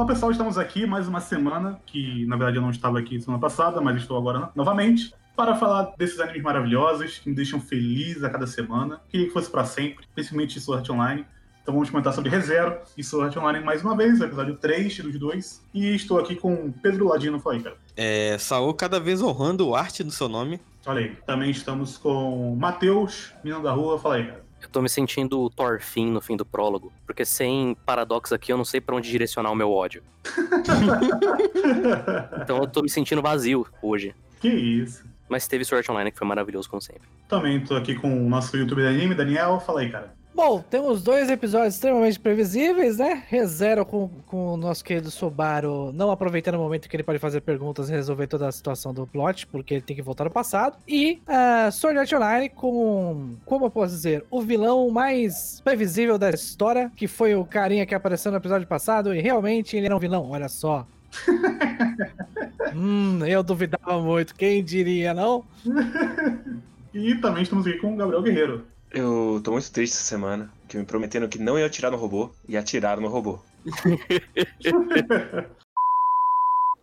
Olá pessoal, estamos aqui mais uma semana, que na verdade eu não estava aqui semana passada, mas estou agora no- novamente, para falar desses animes maravilhosos que me deixam feliz a cada semana. Queria que fosse para sempre, principalmente Sword Art Online. Então vamos comentar sobre ReZero e Sword Art Online mais uma vez, episódio 3 dos dois. E estou aqui com Pedro Ladino, fala aí, cara. É, Saul cada vez honrando o arte do seu nome. Olha aí. Também estamos com Matheus, menino da rua, fala aí, cara. Eu tô me sentindo o Thorfinn no fim do prólogo, porque sem paradoxo aqui eu não sei pra onde direcionar o meu ódio. Então eu tô me sentindo vazio hoje. que isso. Mas teve Sword Online que foi maravilhoso como sempre. Também estou aqui com o nosso youtuber de anime, Daniel, fala aí, cara. Bom, temos dois episódios extremamente previsíveis, né? ReZero com, com o nosso querido Subaru não aproveitando o momento que ele pode fazer perguntas e resolver toda a situação do plot, porque ele tem que voltar no passado. E uh, Sword Art Online com, como eu posso dizer, o vilão mais previsível da história, que foi o carinha que apareceu no episódio passado, e realmente ele era um vilão, olha só. hum, eu duvidava muito, quem diria, não? E também estamos aqui com o Gabriel Guerreiro. Eu tô muito triste essa semana, que me prometendo que não ia atirar no robô, e atiraram no robô.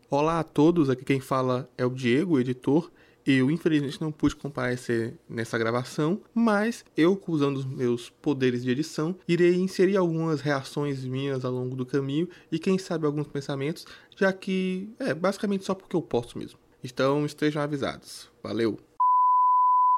Olá a todos, aqui quem fala é o Diego, o editor. Eu infelizmente não pude comparecer nessa gravação, mas eu, usando os meus poderes de edição, irei inserir algumas reações minhas ao longo do caminho e quem sabe alguns pensamentos, já que é basicamente só porque eu posso mesmo. Então estejam avisados. Valeu!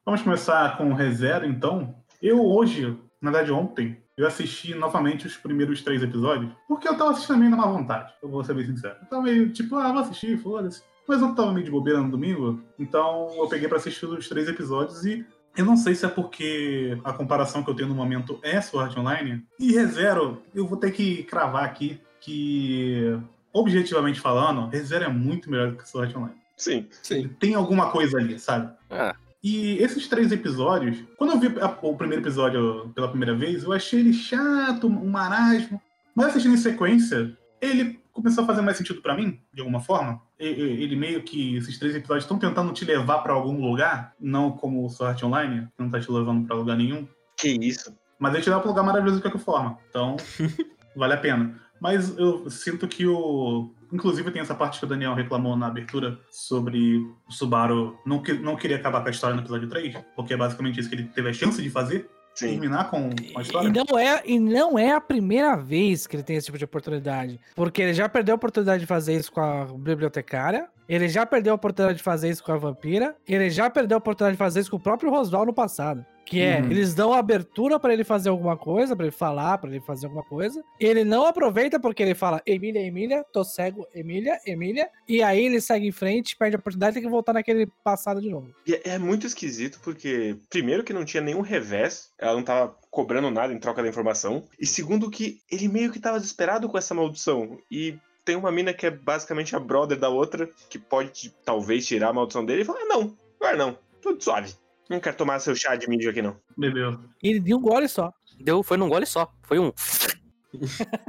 Vamos começar com o ReZero, então. Eu hoje, na verdade ontem, eu assisti novamente os primeiros três episódios, porque eu tava assistindo meio na má vontade, eu vou ser bem sincero. Eu tava meio tipo, ah, vou assistir, foda-se. Mas eu tava meio de bobeira no domingo, então eu peguei pra assistir os três episódios e eu não sei se é porque a comparação que eu tenho no momento é Sword Online. E ReZero, eu vou ter que cravar aqui que, objetivamente falando, ReZero é muito melhor do que Sword Online. Sim. Sim. Tem alguma coisa ali, sabe? Ah, E esses três episódios, quando eu vi a- o primeiro episódio pela primeira vez, eu achei ele chato, um marasmo. Mas assistindo em sequência, ele começou a fazer mais sentido pra mim, de alguma forma. Ele meio que, esses três episódios estão tentando te levar pra algum lugar, não como o Sword Art Online, que não tá te levando pra lugar nenhum. Que isso? Mas ele te leva pra um lugar maravilhoso de qualquer forma. Então, vale a pena. Mas eu sinto que o. Inclusive, tem essa parte que o Daniel reclamou na abertura sobre o Subaru não, que- não queria acabar com a história no episódio 3, porque é basicamente isso que ele teve a chance de fazer Sim. terminar com, a E história. não, é, e não é a primeira vez que ele tem esse tipo de oportunidade. Porque ele já perdeu a oportunidade de fazer isso com a bibliotecária, ele já perdeu a oportunidade de fazer isso com a vampira, ele já perdeu a oportunidade de fazer isso com o próprio Rosval no passado. Que é, Uhum. eles dão abertura pra ele fazer alguma coisa, pra ele falar, pra ele fazer alguma coisa. Ele não aproveita porque ele fala, Emília, Emília, tô cego, Emília, Emília. E aí ele segue em frente, perde a oportunidade e tem que voltar naquele passado de novo. E é é muito esquisito porque, primeiro, que não tinha nenhum revés, ela não tava cobrando nada em troca da informação, e segundo, que ele meio que tava desesperado com essa maldição. E tem uma mina que é basicamente a brother da outra, que pode talvez tirar a maldição dele e falar: ah, não, agora não, tudo suave. Não quero tomar seu chá de mídia aqui não. Bebeu. Ele deu um gole só. deu, foi num gole só. Foi um.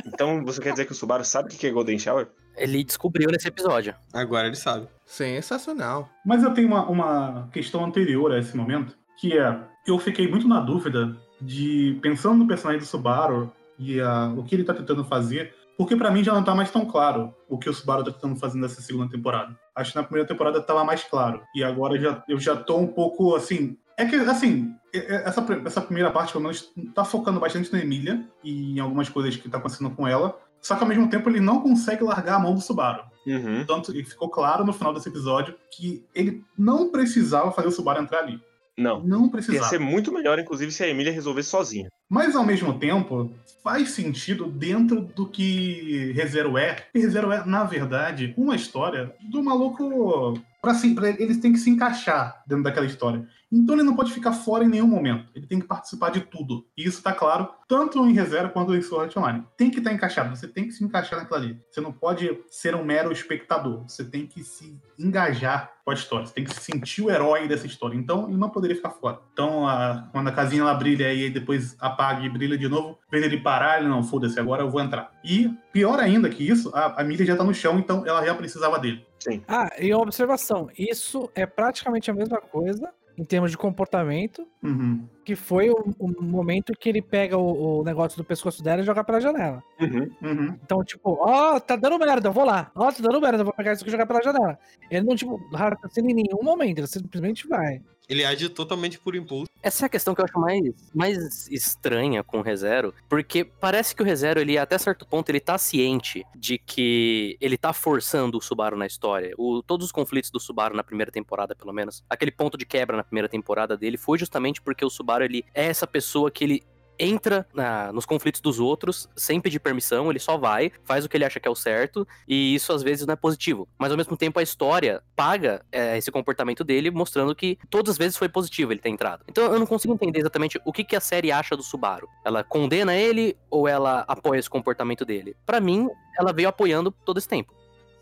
Então você quer dizer que o Subaru sabe o que é Golden Shower? Ele descobriu nesse episódio. Agora ele sabe. Sensacional! Mas eu tenho uma, uma questão anterior a esse momento, que é, eu fiquei muito na dúvida de, pensando no personagem do Subaru e a- o que ele tá tentando fazer, porque pra mim já não tá mais tão claro o que o Subaru tá tentando fazer nessa segunda temporada. Acho que na primeira temporada tava mais claro, e agora já, eu já tô um pouco, assim... É que, assim, é- é- essa, essa primeira parte, pelo menos, tá focando bastante na Emília e em algumas coisas que tá acontecendo com ela, só que ao mesmo tempo ele não consegue largar a mão do Subaru. Uhum. Tanto ficou claro no final desse episódio que ele não precisava fazer o Subaru entrar ali. Não. Não Ia precisava. ser muito melhor, inclusive, se a Emília resolvesse sozinha. Mas ao mesmo tempo, faz sentido dentro do que ReZero é. E ReZero é, na verdade, uma história do maluco Pra, assim, pra ele, têm que se encaixar dentro daquela história. Então ele não pode ficar fora em nenhum momento. Ele tem que participar de tudo. E isso tá claro tanto em ReZero quanto em Sword Online. Tem que estar encaixado. Você tem que se encaixar naquilo ali. Você não pode ser um mero espectador. Você tem que se engajar com a história. Você tem que sentir o herói dessa história. Então ele não poderia ficar fora. Então a- quando a casinha ela brilha e depois apaga e brilha de novo, em vez ele parar, ele não, foda-se, agora eu vou entrar. E pior ainda que isso, a, a Millie já tá no chão, então ela já precisava dele. Sim. Ah, e uma observação: isso é praticamente a mesma coisa em termos de comportamento, Uhum. que foi o, o momento que ele pega o, o negócio do pescoço dela e joga pela janela. Uhum. Uhum. Então, tipo, ó, tá dando merda, eu vou lá. Ó, tá dando merda, eu vou pegar isso aqui e jogar pela janela. Ele não, tipo, raciocina em nenhum momento, ele simplesmente vai. Ele age totalmente por impulso. Essa é a questão que eu acho mais, mais estranha com o ReZero, porque parece que o ReZero, ele até certo ponto, ele tá ciente de que ele tá forçando o Subaru na história. O, todos os conflitos do Subaru na primeira temporada, pelo menos, aquele ponto de quebra na primeira temporada dele foi justamente porque o Subaru, ele é essa pessoa que ele entra na- nos conflitos dos outros sem pedir permissão, ele só vai, faz o que ele acha que é o certo, e isso às vezes não é positivo. Mas ao mesmo tempo a história paga é, esse comportamento dele, mostrando que todas as vezes foi positivo ele ter entrado. Então eu não consigo entender exatamente o que, que a série acha do Subaru. Ela condena ele ou ela apoia esse comportamento dele? Pra mim, ela veio apoiando todo esse tempo.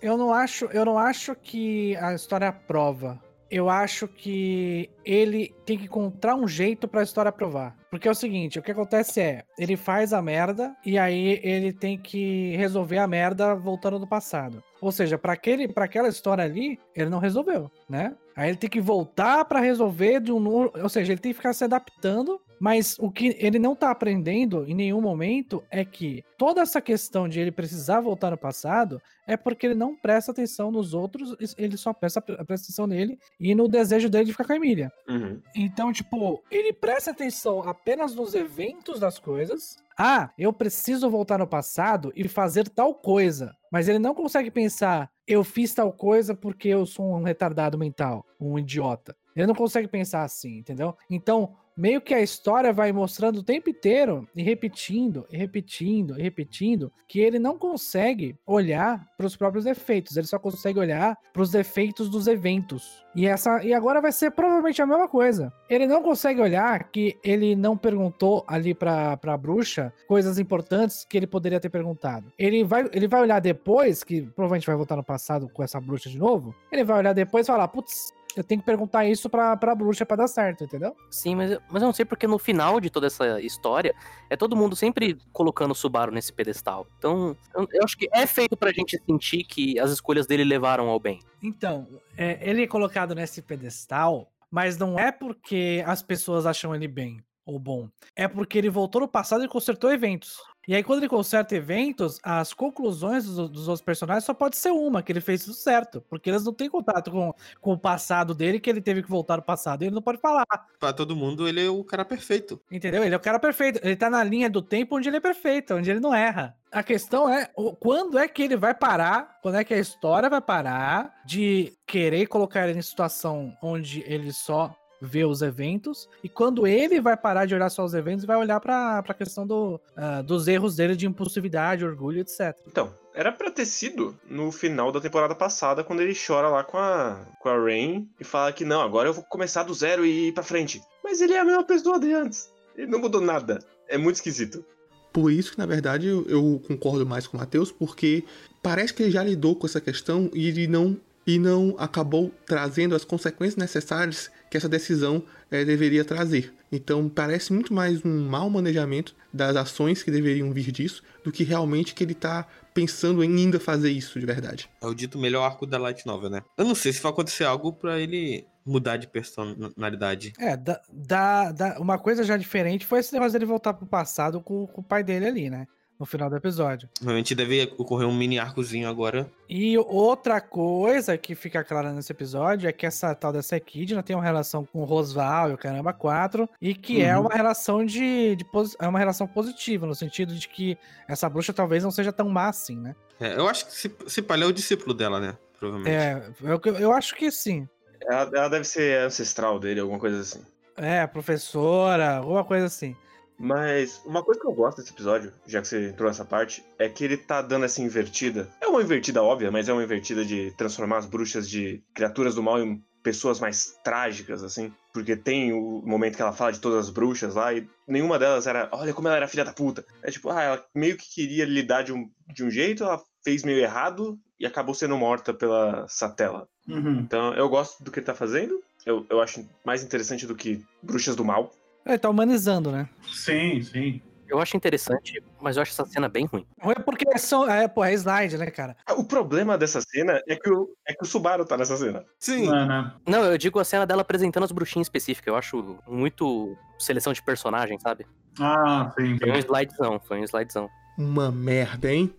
Eu não acho, eu não acho que a história prova. Eu acho que ele tem que encontrar um jeito pra história provar. Porque é o seguinte, o que acontece é, ele faz a merda e aí ele tem que resolver a merda voltando do passado. Ou seja, para aquele, para aquela história ali, ele não resolveu, né? Aí ele tem que voltar pra resolver de um, ou seja, ele tem que ficar se adaptando mas o que ele não tá aprendendo em nenhum momento é que toda essa questão de ele precisar voltar no passado é porque ele não presta atenção nos outros, ele só presta, presta atenção nele e no desejo dele de ficar com a Emília. Uhum. Então, tipo, ele presta atenção apenas nos eventos das coisas. Ah, eu preciso voltar no passado e fazer tal coisa. Mas ele não consegue pensar, eu fiz tal coisa porque eu sou um retardado mental, um idiota. Ele não consegue pensar assim, entendeu? Então, meio que a história vai mostrando o tempo inteiro e repetindo, e repetindo, e repetindo, que ele não consegue olhar para os próprios defeitos, ele só consegue olhar para os defeitos dos eventos. E essa e agora vai ser provavelmente a mesma coisa. Ele não consegue olhar que ele não perguntou ali para para bruxa coisas importantes que ele poderia ter perguntado. Ele vai ele vai olhar depois, que provavelmente vai voltar no passado com essa bruxa de novo. Ele vai olhar depois e falar, putz, eu tenho que perguntar isso pra, pra bruxa pra dar certo, entendeu? Sim, mas, eu- mas eu não sei porque no final de toda essa história é todo mundo sempre colocando o Subaru nesse pedestal. Então, eu, eu acho que é feito pra gente sentir que as escolhas dele levaram ao bem. Então, é, ele é colocado nesse pedestal, mas não é porque as pessoas acham ele bem ou bom. É porque ele voltou no passado e consertou eventos. E aí, quando ele conserta eventos, as conclusões dos, dos outros personagens só pode ser uma, que ele fez tudo certo. Porque eles não têm contato com, com o passado dele, que ele teve que voltar no passado. E ele não pode falar. Pra todo mundo, ele é o cara perfeito. Entendeu? Ele é o cara perfeito. Ele tá na linha do tempo onde ele é perfeito, onde ele não erra. A questão é quando é que ele vai parar, quando é que a história vai parar de querer colocar ele em situação onde ele só vê os eventos e quando ele vai parar de olhar só os eventos e vai olhar pra, pra questão do, ah, dos erros dele de impulsividade, orgulho, etc. Então, era pra ter sido no final da temporada passada, quando ele chora lá com a, com a Rain e fala que não, agora eu vou começar do zero e ir pra frente. Mas ele é a mesma pessoa de antes. Ele não mudou nada. É muito esquisito. Por isso que, na verdade, eu, eu concordo mais com o Matheus, porque parece que ele já lidou com essa questão e ele não, e não acabou trazendo as consequências necessárias que essa decisão eh, deveria trazer. Então, parece muito mais um mau manejamento das ações que deveriam vir disso do que realmente que ele tá pensando em ainda fazer isso de verdade. É o dito melhor arco da Light Novel, né? Eu não sei se vai acontecer algo pra ele mudar de personalidade. É, da, da, da- uma coisa já diferente foi esse negócio dele voltar pro passado com, com o pai dele ali, né? No final do episódio. Realmente deve ocorrer um mini arcozinho agora. E outra coisa que fica clara nesse episódio é que essa tal dessa Equidna tem uma relação com o Rosval e o Caramba 4, e que é Uhum. uma relação de, de é uma relação positiva, no sentido de que essa bruxa talvez não seja tão má assim, né? É, eu acho que se, se palha é o discípulo dela, né? Provavelmente. É, eu, eu acho que sim. Ela, ela deve ser ancestral dele, alguma coisa assim. É, professora, alguma coisa assim. Mas uma coisa que eu gosto desse episódio, já que você entrou nessa parte, é que ele tá dando essa invertida. É uma invertida óbvia, mas é uma invertida de transformar as bruxas de criaturas do mal em pessoas mais trágicas, assim. Porque tem o momento que ela fala de todas as bruxas lá e nenhuma delas era, olha como ela era filha da puta. É tipo, ah, ela meio que queria lidar de um, de um jeito, ela fez meio errado e acabou sendo morta pela Satela. Uhum. Então eu gosto do que ele tá fazendo. Eu, eu acho mais interessante do que Bruxas do Mal. Ele tá humanizando, né? Sim, sim. Eu acho interessante, mas eu acho essa cena bem ruim. Não é porque é, só, é, pô, é slide, né, cara? O problema dessa cena é que o, é que o Subaru tá nessa cena. Sim. Não, não. Não, eu digo a cena dela apresentando as bruxinhas específicas. Eu acho muito seleção de personagem, sabe? Ah, sim. Foi um sim. slidezão, foi um slidezão. Uma merda, hein?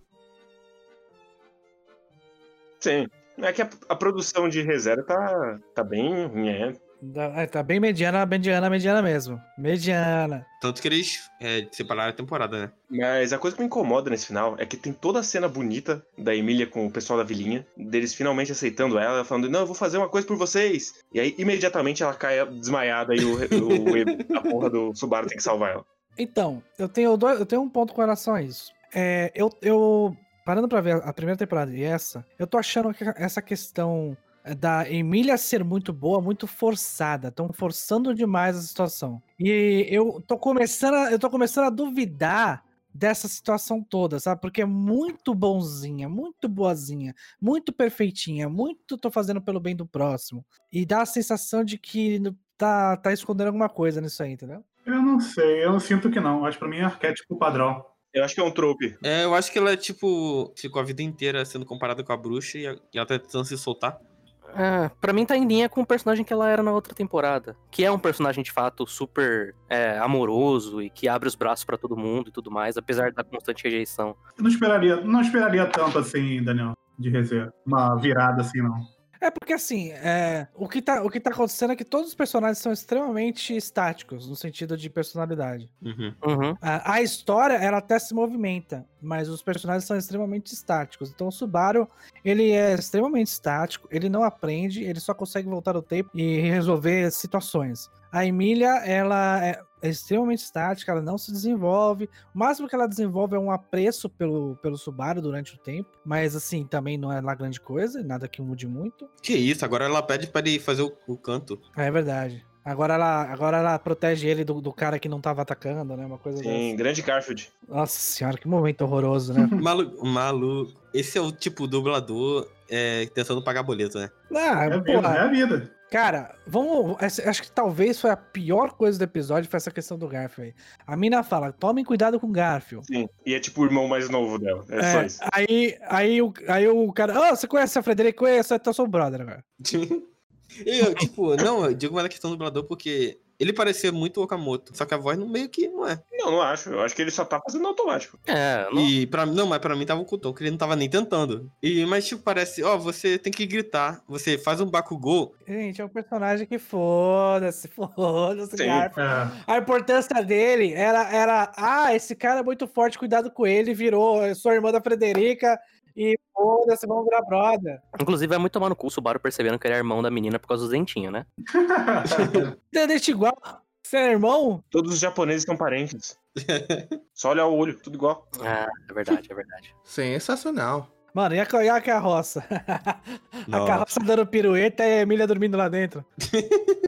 Sim. É que a, a produção de reserva tá, tá bem ruim, é. Da- é, tá bem mediana, mediana, mediana mesmo. Mediana. Tanto que eles é, separaram a temporada, né? Mas a coisa que me incomoda nesse final é que tem toda a cena bonita da Emília com o pessoal da vilinha, deles finalmente aceitando ela, ela falando, não, eu vou fazer uma coisa por vocês. E aí, imediatamente, ela cai desmaiada e o, o- a porra do Subaru tem que salvar ela. Então, eu tenho, dois, eu tenho um ponto com relação a isso. É, eu, eu, parando pra ver a primeira temporada e essa, eu tô achando que essa questão da Emília ser muito boa, muito forçada. Estão forçando demais a situação. E eu tô começando a, eu tô começando a duvidar dessa situação toda, sabe? Porque é muito bonzinha, muito boazinha, muito perfeitinha, muito tô fazendo pelo bem do próximo. E dá a sensação de que tá, tá escondendo alguma coisa nisso aí, entendeu? Eu não sei, eu sinto que não. Acho que pra mim é arquétipo padrão. Eu acho que é um trope. É, eu acho que ela, tipo, ficou a vida inteira sendo comparada com a bruxa e, a- e ela tá tentando se soltar. É, pra mim tá em linha com o personagem que ela era na outra temporada. Que é um personagem de fato super é, amoroso e que abre os braços pra todo mundo e tudo mais, apesar da constante rejeição. Eu não esperaria, não esperaria tanto assim, Daniel, de reserva. Uma virada assim, não. É porque assim, é, o, que tá, o que tá acontecendo é que todos os personagens são extremamente estáticos, no sentido de personalidade. Uhum. Uhum. A, a história, ela até se movimenta, mas os personagens são extremamente estáticos. Então o Subaru, ele é extremamente estático, ele não aprende, ele só consegue voltar no tempo e resolver situações. A Emília, ela é, é extremamente estática, ela não se desenvolve. O máximo que ela desenvolve é um apreço pelo, pelo Subaru durante o tempo, mas assim, também não é lá grande coisa, nada que mude muito. Que isso, agora ela pede pra ele fazer o, o canto. É verdade. Agora ela, agora ela protege ele do, do cara que não tava atacando, né? Uma coisa Sim, grande Garfield. dessa. Nossa senhora, que momento horroroso, né? Malu, malu, esse é o tipo dublador é, tentando pagar boleto, né? Ah, É a vida, porra, é a vida. Cara, vamos. Acho que talvez foi a pior coisa do episódio foi essa questão do Garfield. aí. A mina fala: tomem cuidado com o Garfield. Sim. E é tipo o irmão mais novo dela. É, só É, isso. aí, aí, o, aí o cara. Oh, você conhece a Frederica? Conheço, então eu sou brother agora. Eu, tipo, não, eu digo mais na questão do dublador porque ele parecia muito Okamoto, só que a voz no meio que não é. Não, não acho. Eu acho que ele só tá fazendo automático. É, não- E pra mim, não, mas pra mim tava um cutão, que ele não tava nem tentando. E, mas, tipo, parece, ó, você tem que gritar. Você faz um Bakugou. Gente, é um personagem que foda-se, foda-se. Garfield. É. A importância dele era, era, ah, esse cara é muito forte, cuidado com ele, virou, eu sou irmã da Frederica e foda-se, vamos virar brother. Inclusive, vai muito tomar no cu o Subaru percebendo que ele é irmão da menina por causa dos dentinhos, né? Dente igual, você é irmão? Todos os japoneses são parentes. Só olhar o olho, tudo igual. Ah, é verdade, é verdade. Sensacional. Mano, e a, e a carroça? a carroça dando pirueta e a Emília dormindo lá dentro.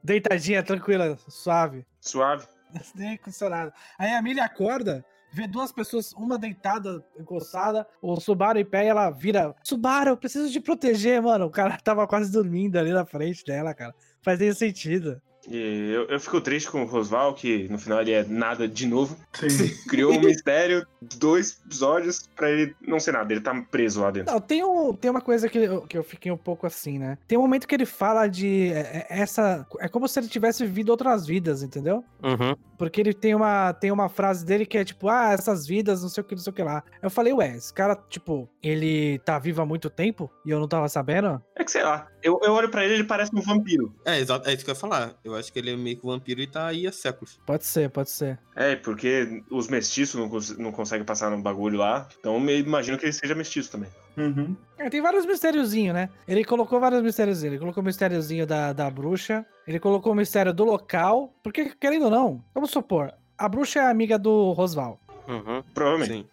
Deitadinha, tranquila, suave. Suave. Nem condicionado. Aí a Emília acorda, vê duas pessoas, uma deitada, encostada, o Subaru em pé e ela vira. Subaru, eu preciso te proteger, mano. O cara tava quase dormindo ali na frente dela, cara. Faz nem sentido. E eu, eu fico triste com o Rosval, que no final ele é nada de novo. Sim. Criou um mistério, dois episódios, pra ele não ser nada. Ele tá preso lá dentro. Não, tem, um, tem uma coisa que eu, que eu fiquei um pouco assim, né? Tem um momento que ele fala de. é- é- essa. É como se ele tivesse vivido outras vidas, entendeu? Uhum. Porque ele tem uma, tem uma frase dele que é tipo, ah, essas vidas, não sei o que, não sei o que lá. Eu falei, ué, esse cara, tipo, ele tá vivo há muito tempo e eu não tava sabendo? É que sei lá. Eu, eu olho pra ele ele parece um vampiro. É, exato, é isso que eu ia falar. Eu acho que ele é meio que vampiro e tá aí há séculos. Pode ser, pode ser. É, porque os mestiços não, cons- não conseguem passar no bagulho lá. Então eu imagino que ele seja mestiço também. Uhum. É, tem vários mistériozinhos, né? Ele colocou vários mistérios. Ele colocou o mistériozinho da, da bruxa. Ele colocou o mistério do local. Porque, querendo ou não, vamos supor, a bruxa é amiga do Rosval. Uhum. Provavelmente. Sim.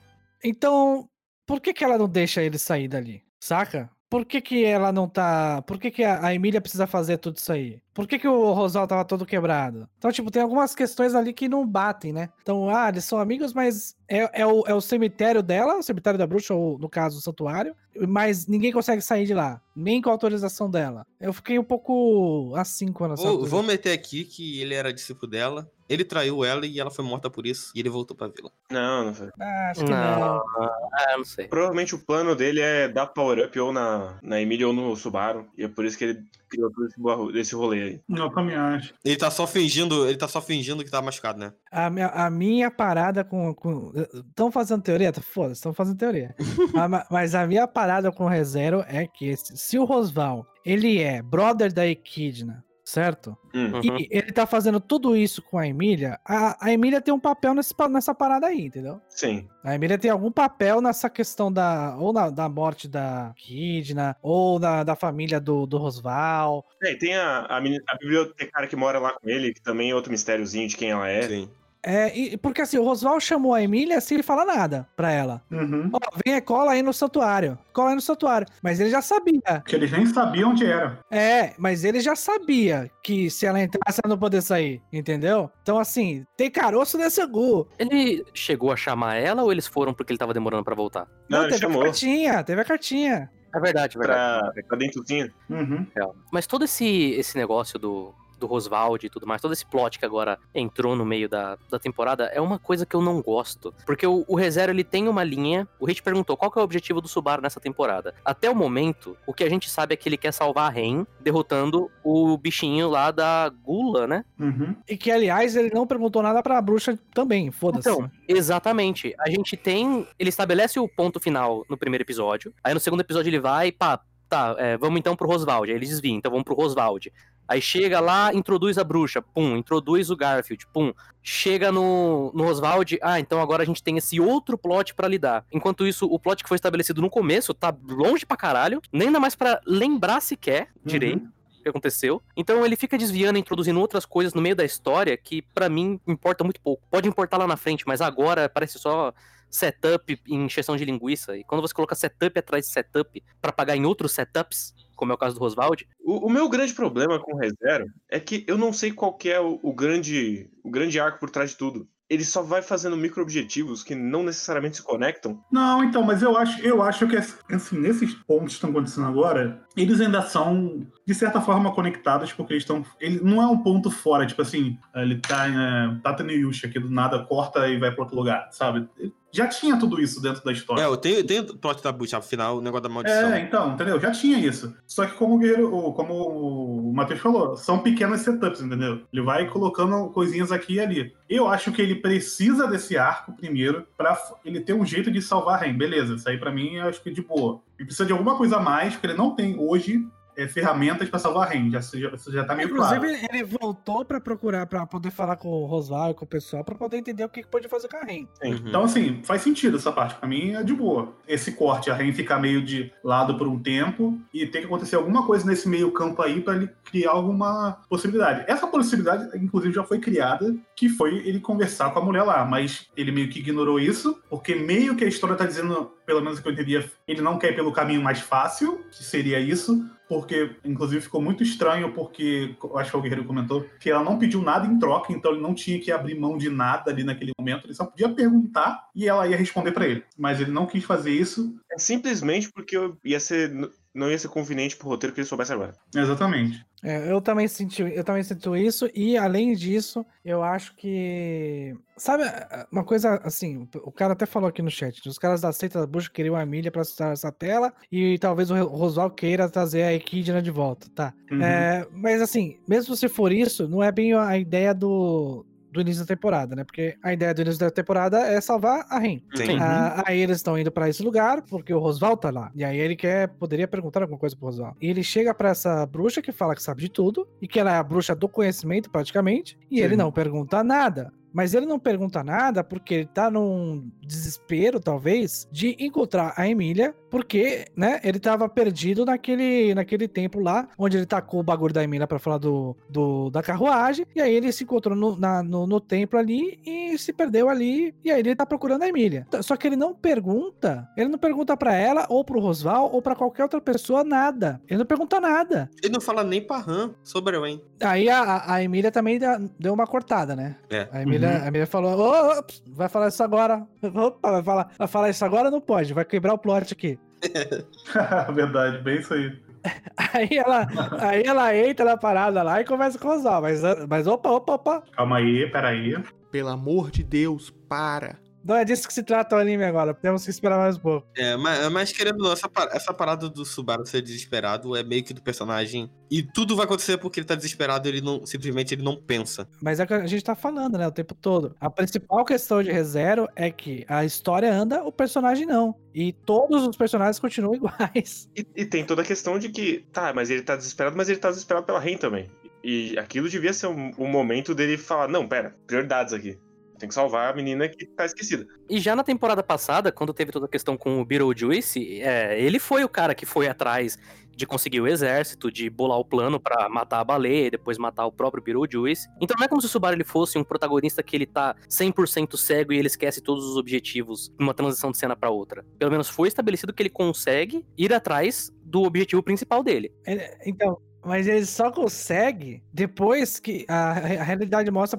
Então, por que que ela não deixa ele sair dali? Saca? Por que que ela não tá... Por que que a a Emília precisa fazer tudo isso aí? Por que que o Rosal tava todo quebrado? Então, tipo, tem algumas questões ali que não batem, né? Então, ah, eles são amigos, mas é, é, o, é o cemitério dela, o cemitério da bruxa, ou no caso, o santuário, mas ninguém consegue sair de lá, nem com a autorização dela. Eu fiquei um pouco assim quando essa Vou, vou meter aqui que ele era discípulo dela. Ele traiu ela e ela foi morta por isso. E ele voltou pra vila. Não, não foi. Ah, acho que Não. não. Ah, não sei. Provavelmente o plano dele é dar power up ou na, na Emília ou no Subaru. E é por isso que ele criou todo esse, rolê aí. Eu também acho. Ele tá só fingindo, ele tá só fingindo que tá machucado, né? A minha, a minha parada com. Estão fazendo teoria? Tá, Foda-se, estão fazendo teoria. Ma- Mas a minha parada com o ReZero é que se, se o Rosval ele é brother da Equidna, certo? Hum. Uhum. E ele tá fazendo tudo isso com a Emília, a, a Emília tem um papel nesse, nessa parada aí, entendeu? Sim. A Emília tem algum papel nessa questão da. Ou na, da morte da Kidna, ou da, da família do, do Rosval. É, e tem a, a, a bibliotecária que mora lá com ele, que também é outro mistériozinho de quem ela é. Sim. É, e- porque assim, o Rosval chamou a Emília sem ele falar nada pra ela. Uhum. Ó, vem e cola aí no santuário. Cola aí no santuário. Mas ele já sabia. Porque eles nem sabiam onde era. É, mas ele já sabia que se ela entrasse, ela não poder sair. Entendeu? Então, assim, tem caroço nesse angu. Ele chegou a chamar ela ou eles foram porque ele tava demorando pra voltar? Não, ele teve chamou a cartinha, teve a cartinha. É verdade, é verdade. pra, pra dentrozinho. Uhum. Mas todo esse, esse negócio do, do Roswald e tudo mais, todo esse plot que agora entrou no meio da, da temporada, é uma coisa que eu não gosto. Porque o, o ReZero, ele tem uma linha. O Hit perguntou qual que é o objetivo do Subaru nessa temporada. Até o momento, o que a gente sabe é que ele quer salvar a Ren, derrotando o bichinho lá da Gula, né? Uhum. E que, aliás, ele não perguntou nada pra bruxa também. Foda-se. Então, exatamente. A gente tem. Ele estabelece o ponto final no primeiro episódio. Aí no segundo episódio ele vai, pá, tá, é, vamos então pro Roswald. Aí ele desvia, então vamos pro Roswald. Aí chega lá, introduz a bruxa, pum, introduz o Garfield, pum. Chega no, no Oswald, ah, então agora a gente tem esse outro plot pra lidar. Enquanto isso, o plot que foi estabelecido no começo tá longe pra caralho, nem dá mais pra lembrar sequer direito o que aconteceu. Então ele fica desviando, introduzindo outras coisas no meio da história que pra mim importa muito pouco. Pode importar lá na frente, mas agora parece só setup em encheção de linguiça. E quando você coloca setup atrás de setup pra pagar em outros setups, como é o caso do Roswald, O, o meu grande problema com o ReZero é que eu não sei qual que é o, o grande, o grande arco por trás de tudo. Ele só vai fazendo micro-objetivos que não necessariamente se conectam. Não, então, mas eu acho, eu acho que assim, nesses pontos que estão acontecendo agora, eles ainda são, de certa forma, conectados, porque eles estão. Ele não é um ponto fora, tipo assim, ele tá em é, Tata Niyushi aqui do nada, corta e vai para outro lugar, sabe? Já tinha tudo isso dentro da história. É, eu tenho, tenho o plot da bruxa, afinal, o negócio da maldição. É, então, entendeu? Já tinha isso. Só que como o Guerreiro, como o Matheus falou, são pequenos setups, entendeu? Ele vai colocando coisinhas aqui e ali. Eu acho que ele precisa desse arco primeiro pra f- ele ter um jeito de salvar a Ren. Beleza, isso aí pra mim eu acho que é de boa. Ele precisa de alguma coisa a mais, porque ele não tem hoje é, ferramentas pra salvar a Ren. Já, já, já tá meio Inclusive, claro. ele voltou pra procurar, pra poder falar com o Rosval e com o pessoal, pra poder entender o que que pode fazer com a Ren. Uhum. Então, assim, faz sentido essa parte. Pra mim é de boa. Esse corte, a Ren ficar meio de lado por um tempo e tem que acontecer alguma coisa nesse meio campo aí pra ele criar alguma possibilidade. Essa possibilidade, inclusive, já foi criada, que foi ele conversar com a mulher lá, mas ele meio que ignorou isso, porque meio que a história tá dizendo, pelo menos o que eu entendia, ele não quer ir pelo caminho mais fácil, que seria isso, porque, inclusive, ficou muito estranho, porque, acho que o Guerreiro comentou, que ela não pediu nada em troca, então ele não tinha que abrir mão de nada ali naquele momento, ele só podia perguntar e ela ia responder pra ele. Mas ele não quis fazer isso, É simplesmente porque ia ser, não ia ser conveniente pro roteiro que ele soubesse agora. exatamente. É, eu também senti, eu também sinto isso e além disso, eu acho que sabe uma coisa assim, o cara até falou aqui no chat, os caras da seita da bruxa queriam a milha pra estar essa tela e talvez o Roswell queira trazer a Equidna de volta, tá? Uhum. É, mas assim, mesmo se for isso, não é bem a ideia do do início da temporada, né? Porque a ideia do início da temporada é salvar a Ren. Ah, aí eles estão indo pra esse lugar porque o Rosval tá lá. E aí ele quer, poderia perguntar alguma coisa pro Rosval. E ele chega pra essa bruxa que fala que sabe de tudo e que ela é a bruxa do conhecimento praticamente. E Sim. ele não pergunta nada. Mas ele não pergunta nada porque ele tá num desespero, talvez, de encontrar a Emília Porque, né, ele tava perdido naquele, naquele templo lá, onde ele tacou o bagulho da Emília pra falar do, do, da carruagem, e aí ele se encontrou no, na- no, no templo ali e se perdeu ali, e aí ele tá procurando a Emília. Só que ele não pergunta, ele não pergunta pra ela, ou pro Rosval, ou pra qualquer outra pessoa nada. Ele não pergunta nada. Ele não fala nem pra Han sobre a Wen. Aí a, a- Emília também deu uma cortada, né? É. A Emília, Uhum. a Emília falou: "Ô, ô, ps, vai falar isso agora. Opa, vai falar, vai falar isso agora? Não pode, vai quebrar o plot aqui. Verdade, bem isso aí. Aí ela, aí ela entra na parada lá e conversa com o Rosal. Mas, mas opa, opa, opa. Calma aí, peraí. Pelo amor de Deus, para. Não é disso que se trata o anime agora. Temos que esperar mais um pouco. É, mas, mas querendo ou não, essa, essa parada do Subaru ser desesperado é meio que do personagem. E tudo vai acontecer porque ele tá desesperado, ele não. Simplesmente ele não pensa. Mas é o que a gente tá falando, né? O tempo todo. A principal questão de ReZero é que a história anda, o personagem não. E todos os personagens continuam iguais. E, e tem toda a questão de que, tá, mas ele tá desesperado, mas ele tá desesperado pela Ren também. E aquilo devia ser um, um momento dele falar, não, pera, prioridades aqui. Tem que salvar a menina que tá esquecida. E já na temporada passada, quando teve toda a questão com o Beetlejuice, é, ele foi o cara que foi atrás de conseguir o exército, de bolar o plano pra matar a baleia e depois matar o próprio Beetlejuice. Então não é como se o Subaru ele fosse um protagonista que ele tá 100% cego e ele esquece todos os objetivos numa transição de cena pra outra. Pelo menos foi estabelecido que ele consegue ir atrás do objetivo principal dele. Ele- Então, mas ele só consegue depois que a, a realidade mostra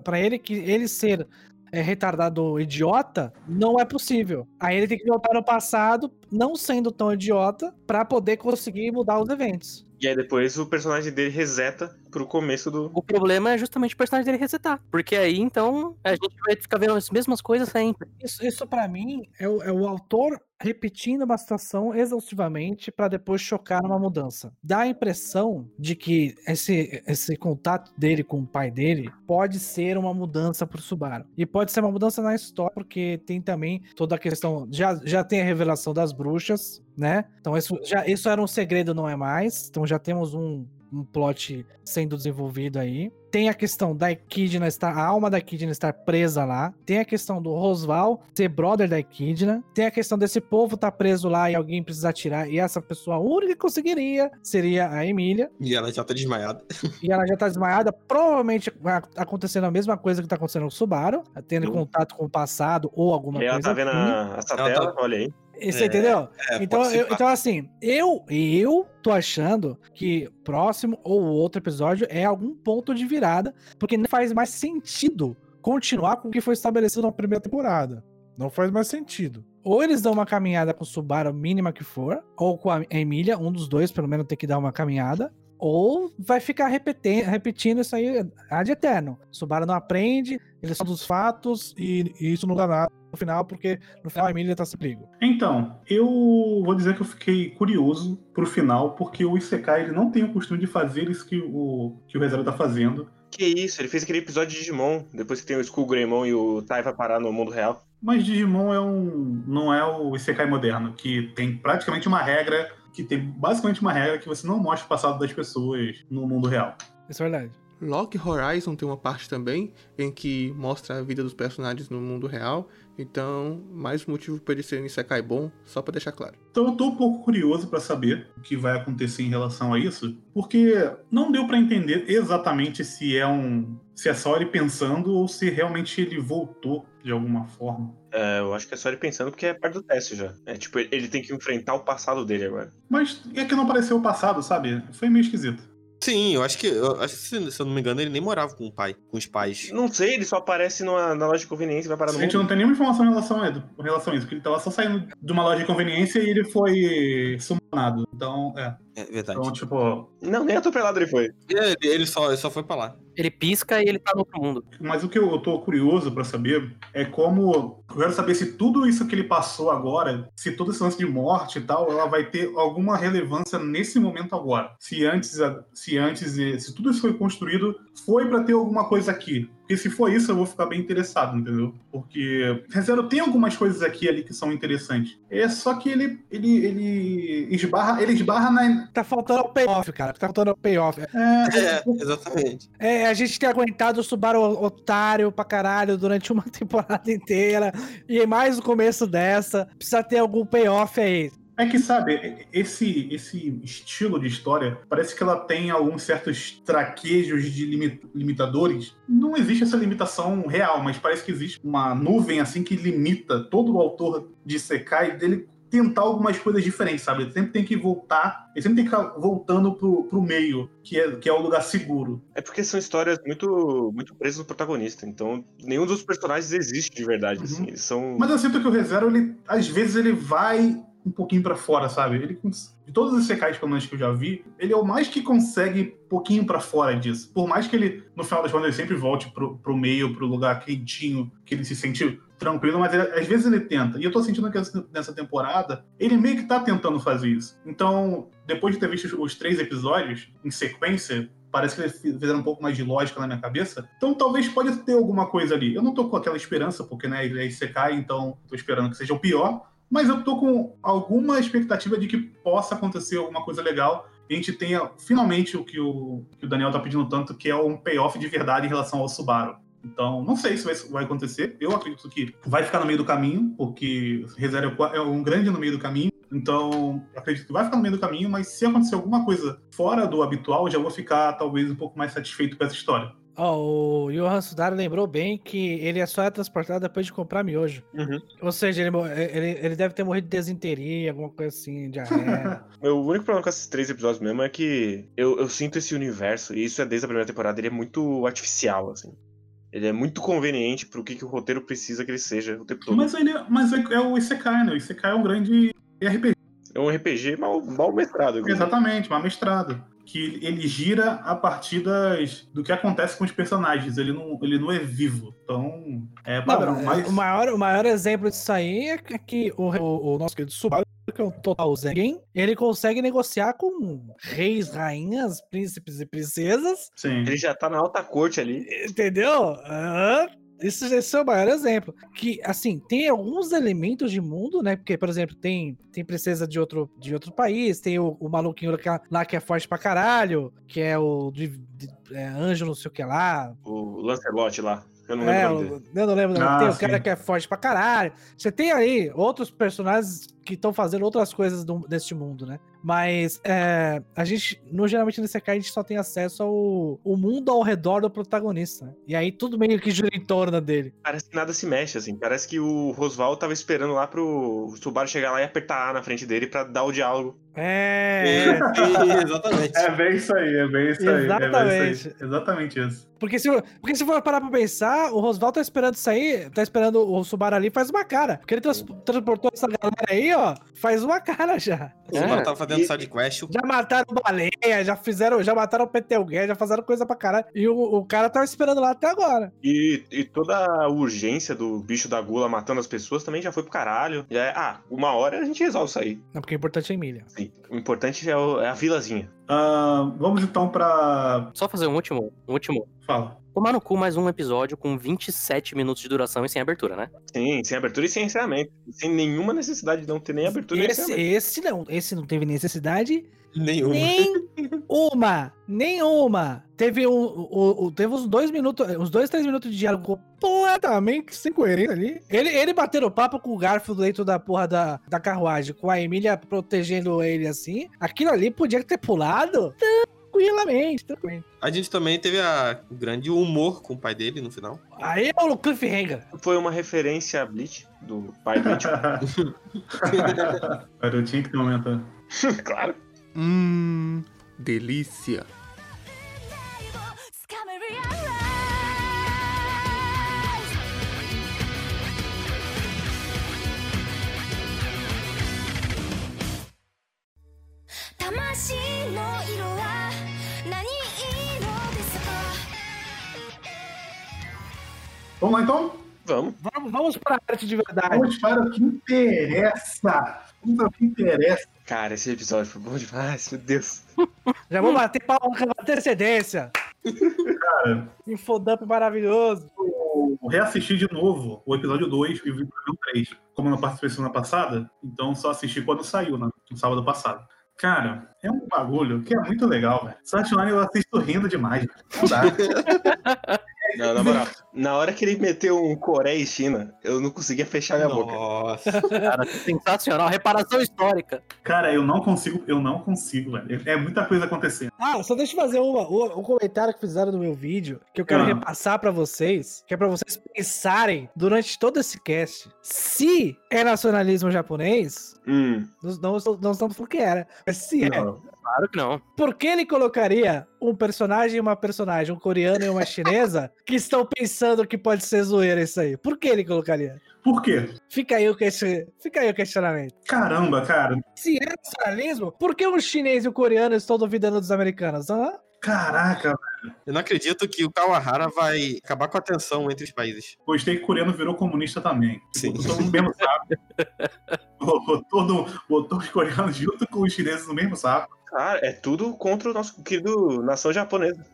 pra ele que ele ser é, retardado idiota não é possível. Aí ele tem que voltar no passado, não sendo tão idiota, pra poder conseguir mudar os eventos. E aí depois o personagem dele reseta pro começo do. O problema é justamente o personagem dele resetar. Porque aí, então, a gente vai ficar vendo as mesmas coisas sempre. Isso, isso para mim é o, é o autor repetindo uma situação exaustivamente pra depois chocar numa mudança. Dá a impressão de que esse, esse contato dele com o pai dele pode ser uma mudança pro Subaru. E pode ser uma mudança na história, porque tem também toda a questão. Já, já tem a revelação das bruxas, né? Então isso, já, isso era um segredo, não é mais. Então já temos um, um plot sendo desenvolvido aí. Tem a questão da Equidna estar, a alma da Equidna estar presa lá. Tem a questão do Rosval ser brother da Equidna. Tem a questão desse povo estar preso lá e alguém precisar tirar. E essa pessoa, única que conseguiria seria a Emília. E ela já tá desmaiada. E ela já tá desmaiada. Provavelmente vai acontecendo a mesma coisa que tá acontecendo com o Subaru, tendo Sim. contato com o passado ou alguma E ela coisa. tá vendo assim. a, essa Ela tela, tá- olha aí. Você É, entendeu? É, Então, eu- então, assim, eu, eu tô achando que próximo ou outro episódio é algum ponto de virada, porque não faz mais sentido continuar com o que foi estabelecido na primeira temporada. Não faz mais sentido. Ou eles dão uma caminhada com o Subaru, mínima que for, ou com a Emília, um dos dois, pelo menos, tem que dar uma caminhada. Ou vai ficar repetindo, repetindo isso aí ad eterno. Subaru não aprende, eles são dos fatos e, e isso não dá nada no final, porque no final a Emília tá sem perigo. Então, eu vou dizer que eu fiquei curioso pro final, porque o Isekai ele não tem o costume de fazer isso que o, que o Rezero tá fazendo. Que isso, ele fez aquele episódio de Digimon, depois que tem o Skull Greymon e o Tai vai parar no mundo real. Mas Digimon é um, não é o Isekai moderno, que tem praticamente uma regra, que tem basicamente uma regra que você não mostra o passado das pessoas no mundo real. Isso é verdade. Log Horizon tem uma parte também em que mostra a vida dos personagens no mundo real. Então, mais um motivo para ele ser um Isekai bom, só para deixar claro. Então eu tô um pouco curioso pra saber o que vai acontecer em relação a isso, porque não deu pra entender exatamente se é um, se é só ele pensando ou se realmente ele voltou de alguma forma. É, eu acho que é só ele pensando porque é parte do teste já. É tipo, ele tem que enfrentar o passado dele agora. Mas é que não apareceu o passado, sabe? Foi meio esquisito. Sim, eu acho que. Eu acho que, se, se eu não me engano, ele nem morava com o pai, com os pais. Não sei, ele só aparece numa, na loja de conveniência e vai parar A no gente mundo. não tem nenhuma informação em relação a, em relação a isso, porque ele tava só saindo de uma loja de conveniência e ele foi summonado. Então, é. É verdade. Então, tipo. Não, nem atropelado ele foi. Ele, ele só, ele só foi pra lá. Ele pisca e ele tá no outro mundo. Mas o que eu tô curioso pra saber é como. Eu quero saber se tudo isso que ele passou agora, se todo esse lance de morte e tal, ela vai ter alguma relevância nesse momento agora. Se antes, se antes, se tudo isso foi construído, foi pra ter alguma coisa aqui. Porque se for isso, eu vou ficar bem interessado, entendeu? Porque Rezero tem algumas coisas aqui ali que são interessantes. É só que ele, ele, ele esbarra, ele esbarra na. Tá faltando o payoff, cara. Tá faltando o payoff. É, É, exatamente. É, a gente tem aguentado o Subaru otário pra caralho durante uma temporada inteira. E mais no começo dessa. Precisa ter algum payoff aí. É que, sabe, esse, esse estilo de história, parece que ela tem alguns certos traquejos de limi- limitadores. Não existe essa limitação real, mas parece que existe uma nuvem, assim, que limita todo o autor de Sekai dele tentar algumas coisas diferentes, sabe? Ele sempre tem que voltar, ele sempre tem que ficar voltando pro, pro meio, que é, que é o lugar seguro. É porque são histórias muito, muito presas no protagonista. Então, nenhum dos personagens existe de verdade. Uhum. Assim. Eles são. Mas eu sinto que o ReZero, ele, às vezes, ele vai um pouquinho pra fora, sabe? Ele, de todos os secais pelo menos que eu já vi, ele é o mais que consegue um pouquinho pra fora disso. Por mais que ele, no final das contas, ele sempre volte pro, pro meio, pro lugar quentinho, que ele se sente tranquilo, mas ele- às vezes ele tenta. E eu tô sentindo que essa- nessa temporada, ele meio que tá tentando fazer isso. Então, depois de ter visto os, três episódios em sequência, parece que eles fi- fizeram um pouco mais de lógica na minha cabeça. Então, talvez pode ter alguma coisa ali. Eu não tô com aquela esperança, porque, né, ele é Isekai, então tô esperando que seja o pior. Mas eu tô com alguma expectativa de que possa acontecer alguma coisa legal e a gente tenha finalmente o que o, que o Daniel tá pedindo tanto, que é um payoff de verdade em relação ao Subaru. Então, não sei se vai, vai acontecer. Eu acredito que vai ficar no meio do caminho, porque ReZero é é um grande no meio do caminho. Então, acredito que vai ficar no meio do caminho, mas se acontecer alguma coisa fora do habitual, já vou ficar talvez um pouco mais satisfeito com essa história. Ó, o Johan Sudaro lembrou bem que ele é só é transportado depois de comprar miojo. Uhum. Ou seja, ele, mo- ele, ele deve ter morrido de desinteria, alguma coisa assim, diarreia. Meu único problema com esses três episódios mesmo é que eu, eu sinto esse universo, e isso é desde a primeira temporada, ele é muito artificial, assim. Ele é muito conveniente pro que, que o roteiro precisa que ele seja o tempo todo. Mas, ele, mas é, é o Isekai, né? O Isekai é um grande RPG. É um RPG mal, mal mestrado. Exatamente, uma mestrado. Que ele gira a partir das, do que acontece com os personagens. Ele não, ele não é vivo. Então, é padrão. Não, mas... o, maior, o maior exemplo disso aí é que- que o, o, o nosso querido Subaru, que é um total zen, ele consegue negociar com reis, rainhas, príncipes e princesas, Sim. Ele já tá na alta corte ali. entendeu? Ah, Isso, esse é o maior exemplo. Que, assim, tem alguns elementos de mundo, né? Porque, por exemplo, tem, tem princesa de outro, de outro país, tem o, o maluquinho lá que, é- lá que é forte pra caralho, que é o de, de- é, anjo não sei o que lá, O Lancelot lá. Eu não lembro é, o o- eu não lembro, não. Ah, tem o sim. cara que é forte pra caralho. Você tem aí outros personagens que estão fazendo outras coisas do, deste mundo, né? Mas é, a gente, no, geralmente nesse aqui, a gente só tem acesso ao o mundo ao redor do protagonista. né? E aí tudo meio que gira em torno dele. Parece que nada se mexe, assim. Parece que o Rosval tava esperando lá pro Subaru chegar lá e apertar A na frente dele pra dar o diálogo. É. exatamente. É bem isso aí, é bem isso aí. É bem Exatamente. isso aí. Exatamente isso. Porque se, porque se for parar pra pensar, o Rosval tá esperando sair, tá esperando o Subaru ali faz uma cara. Porque ele trans- transportou essa galera aí, ó, faz uma cara já. O Subaru tava fazendo e- side quest. Já mataram baleia, já fizeram, já mataram o Petelgué, já fizeram coisa pra caralho. E o, o cara tava esperando lá até agora. E, e toda a urgência do bicho da gula matando as pessoas também já foi pro caralho. Já é, ah, uma hora a gente resolve isso aí. Não, porque o importante é Emília. Sim. O importante é, o- é a vilazinha. Ah, vamos então pra. Só fazer um último, um último. Fala. Tomar no cu mais um episódio com 27 minutos de duração e sem abertura, né? Sim, sem abertura e sem encerramento. Sem nenhuma necessidade de não ter nem abertura nem Esse, encerramento. esse não, esse não teve necessidade Nenhuma. nenhuma, nenhuma. Teve um, o, o- teve uns dois minutos, uns dois, três minutos de diálogo completamente sem coerência ali. Ele, ele batendo papo com o Garfield dentro da porra da, da carruagem, com a Emília protegendo ele assim. Aquilo ali podia ter pulado tranquilamente, tranquilamente. A gente também teve a o grande humor com o pai dele no final. Aí é o cliffhanger. Foi uma referência a Bleach, do pai do Ichigo. Cara, eu tinha que ter momento. claro. Hum, delícia! Vamos lá então? Vamos. Vamos, vamos para a arte de verdade. Vamos para o que interessa. O que interessa. Cara, esse episódio foi bom demais, meu Deus. Já vou bater palma com antecedência. Cara, Infodump maravilhoso. eu reassisti de novo o episódio 2 e vi o episódio 3. Como eu não participei semana passada, então só assisti quando saiu, né? no sábado passado. Cara, é um bagulho que é muito legal, velho. Online eu assisto rindo demais. velho. Não dá. Não, na moral, na hora que ele meteu um Coreia e China, eu não conseguia fechar minha boca. Nossa. Cara, sensacional. Reparação histórica. Cara, eu não consigo, eu não consigo, velho. É muita coisa acontecendo. Ah, só deixa eu fazer uma, um, um comentário que fizeram no meu vídeo, que eu quero Ah. repassar pra vocês, que é pra vocês pensarem durante todo esse cast. Se é nacionalismo japonês, Hum, não, não, não estamos falando que era, mas se é, não. Claro que não. por que ele colocaria um personagem e uma personagem, um coreano e uma chinesa, que estão pensando que pode ser zoeira isso aí? Por que ele colocaria? Por quê? Fica aí o. Fica aí o questionamento. Caramba, cara. Se é nacionalismo, por que o chinês e o coreano estão duvidando dos americanos? Hã? Caraca, Eu não acredito que o Kawahara vai acabar com a tensão entre os países. gostei que o coreano virou comunista também. Sim. Tipo, todo mundo no mesmo saco. botou, botou os coreanos junto com os chineses no mesmo saco. Cara, é tudo contra o nosso querido nação japonesa.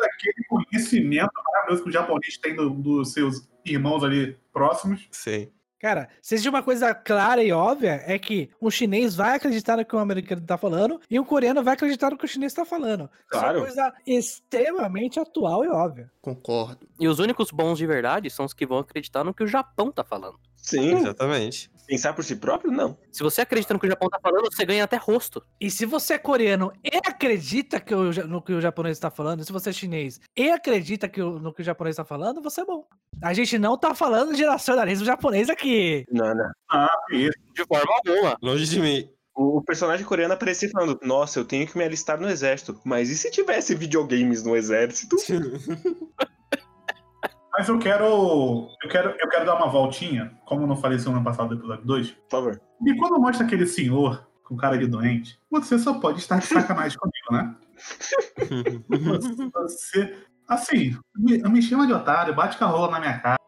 Aquele conhecimento maravilhoso que o japonês tem do- dos seus irmãos ali próximos. Sim. Cara, se existe uma coisa clara e óbvia, é que o chinês vai acreditar no que o americano tá falando e o coreano vai acreditar no que o chinês tá falando. Isso é Claro. uma coisa extremamente atual e óbvia. Concordo. E os únicos bons de verdade são os que vão acreditar no que o Japão tá falando. Sim, Exatamente. pensar por si próprio, não. Se você acredita no que o Japão tá falando, você ganha até rosto. E se você é coreano e acredita que o no que o japonês tá falando, se você é chinês e acredita que o- no que o japonês tá falando, você é bom. A gente não tá falando de nacionalismo japonês aqui. Não, não. Ah, isso. De forma alguma. Longe de mim. O, o personagem coreano aparecia falando: Nossa, eu tenho que me alistar no exército. Mas e se tivesse videogames no exército? Mas eu quero, eu quero. Eu quero dar uma voltinha, como eu não falei semana passada do episódio 2. Por favor. E quando mostra aquele senhor com cara de doente, você só pode estar de sacanagem comigo, né? Você. Assim, me, me chama de otário, bate com a rola na minha cara.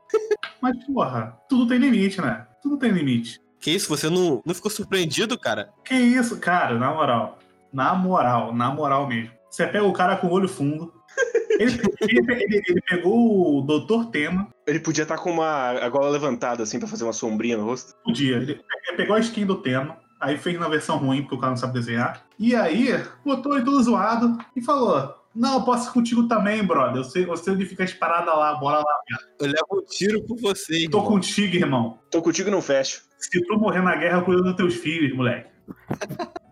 Mas, porra, tudo tem limite, né? Tudo tem limite. que isso? Você não, não ficou surpreendido, cara? Que isso, cara, na moral. Na moral, na moral mesmo. Você pega o cara com o olho fundo. Ele, ele- ele- ele pegou o Doutor Tema, Ele podia estar com uma a gola levantada, assim, pra fazer uma sombrinha no rosto. podia. Ele, ele pegou a skin do Tema, aí fez na versão ruim, porque o cara não sabe desenhar. E aí, botou ele tudo zoado e falou: Não, eu posso ir contigo também, brother. Eu sei, eu sei onde fica as paradas lá, bora lá. Eu levo um tiro por você, Tô irmão. contigo, irmão. Tô contigo e não fecho. Se tu morrer na guerra, eu cuido dos teus filhos, moleque.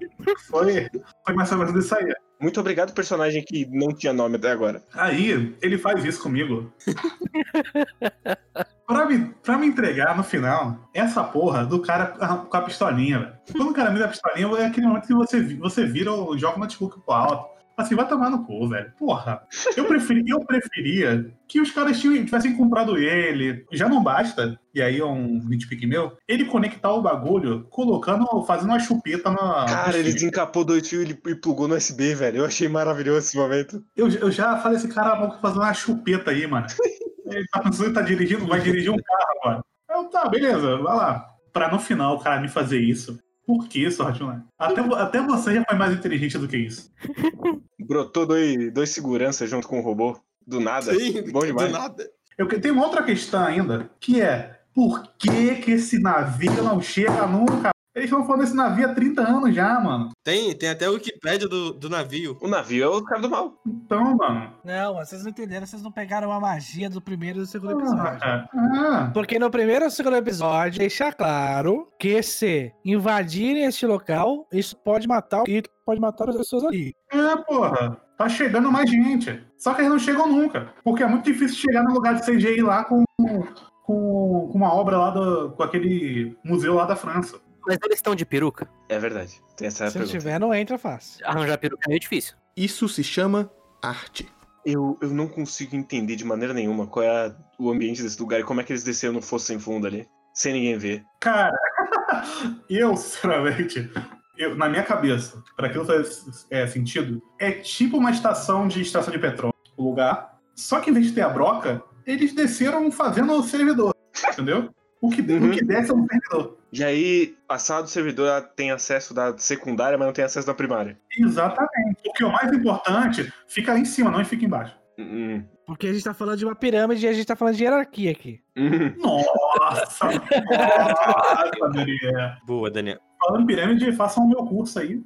Foi, foi mais ou menos isso aí. Muito obrigado, personagem que não tinha nome até agora. Aí, ele faz isso comigo. pra, me, pra me entregar no final, essa porra do cara com a pistolinha, velho. Quando o cara me dá a pistolinha, é aquele momento que você, você vira o joga o notebook pro alto. Assim, vai tomar no cu, velho. Porra. Eu, preferi, eu preferia que os caras tivessem comprado ele. Já não basta, e aí é um nitpick meu, ele conectar o bagulho colocando, fazendo uma chupeta na. Cara, ele desencapou dois fios e plugou no USB, velho. Eu achei maravilhoso esse momento. Eu, eu já falei esse cara vou fazer uma chupeta aí, mano. Ele tá pensando tá dirigindo, vai dirigir um carro agora. Eu, tá, beleza, vai lá. Pra no final o cara me fazer isso. Por que, Sortuna? Até, vo- até você já foi mais inteligente do que isso. Brotou dois, dois seguranças junto com o robô. Do nada. Sim, Bom demais. do nada. Eu uma outra questão ainda, que é por que, que esse navio não chega nunca? Eles estão falando desse navio há 30 anos já, mano. Tem, tem até o Wikipédia do, do navio. O navio é o cara do mal. Então, mano. Não, mas vocês não entenderam, vocês não pegaram a magia do primeiro e do segundo episódio. Ah, ah, Porque no primeiro e segundo episódio deixa claro que se invadirem este local, isso pode matar e pode matar as pessoas ali. é, porra. Tá chegando mais gente. Só que eles não chegam nunca. Porque é muito difícil chegar no lugar de CGI lá com, com, com uma obra lá do, com aquele museu lá da França. Mas eles estão de peruca. É verdade. Tem essa Se não pergunta. tiver, não entra fácil. Arranjar peruca é meio difícil. Isso se chama arte. Eu, eu não consigo entender de maneira nenhuma qual é a- o ambiente desse lugar e como é que eles desceram no fosso sem fundo ali. Sem ninguém ver. Cara, eu, sinceramente, eu, na minha cabeça, pra aquilo fazer é, sentido, é tipo uma estação de estação de petróleo, o lugar. Só que em vez de ter a broca, eles desceram fazendo o servidor, entendeu? O que, Uhum. o que desce é um servidor. E aí, a sala do servidor ela tem acesso da secundária, mas não tem acesso da primária. Exatamente. O que é o mais importante fica lá em cima, não fica embaixo. Hum, Porque a gente tá falando de uma pirâmide e a gente tá falando de hierarquia aqui. hum. Nossa! Nossa, Daniel. Boa, Daniel. Falando em pirâmide, façam o meu curso aí.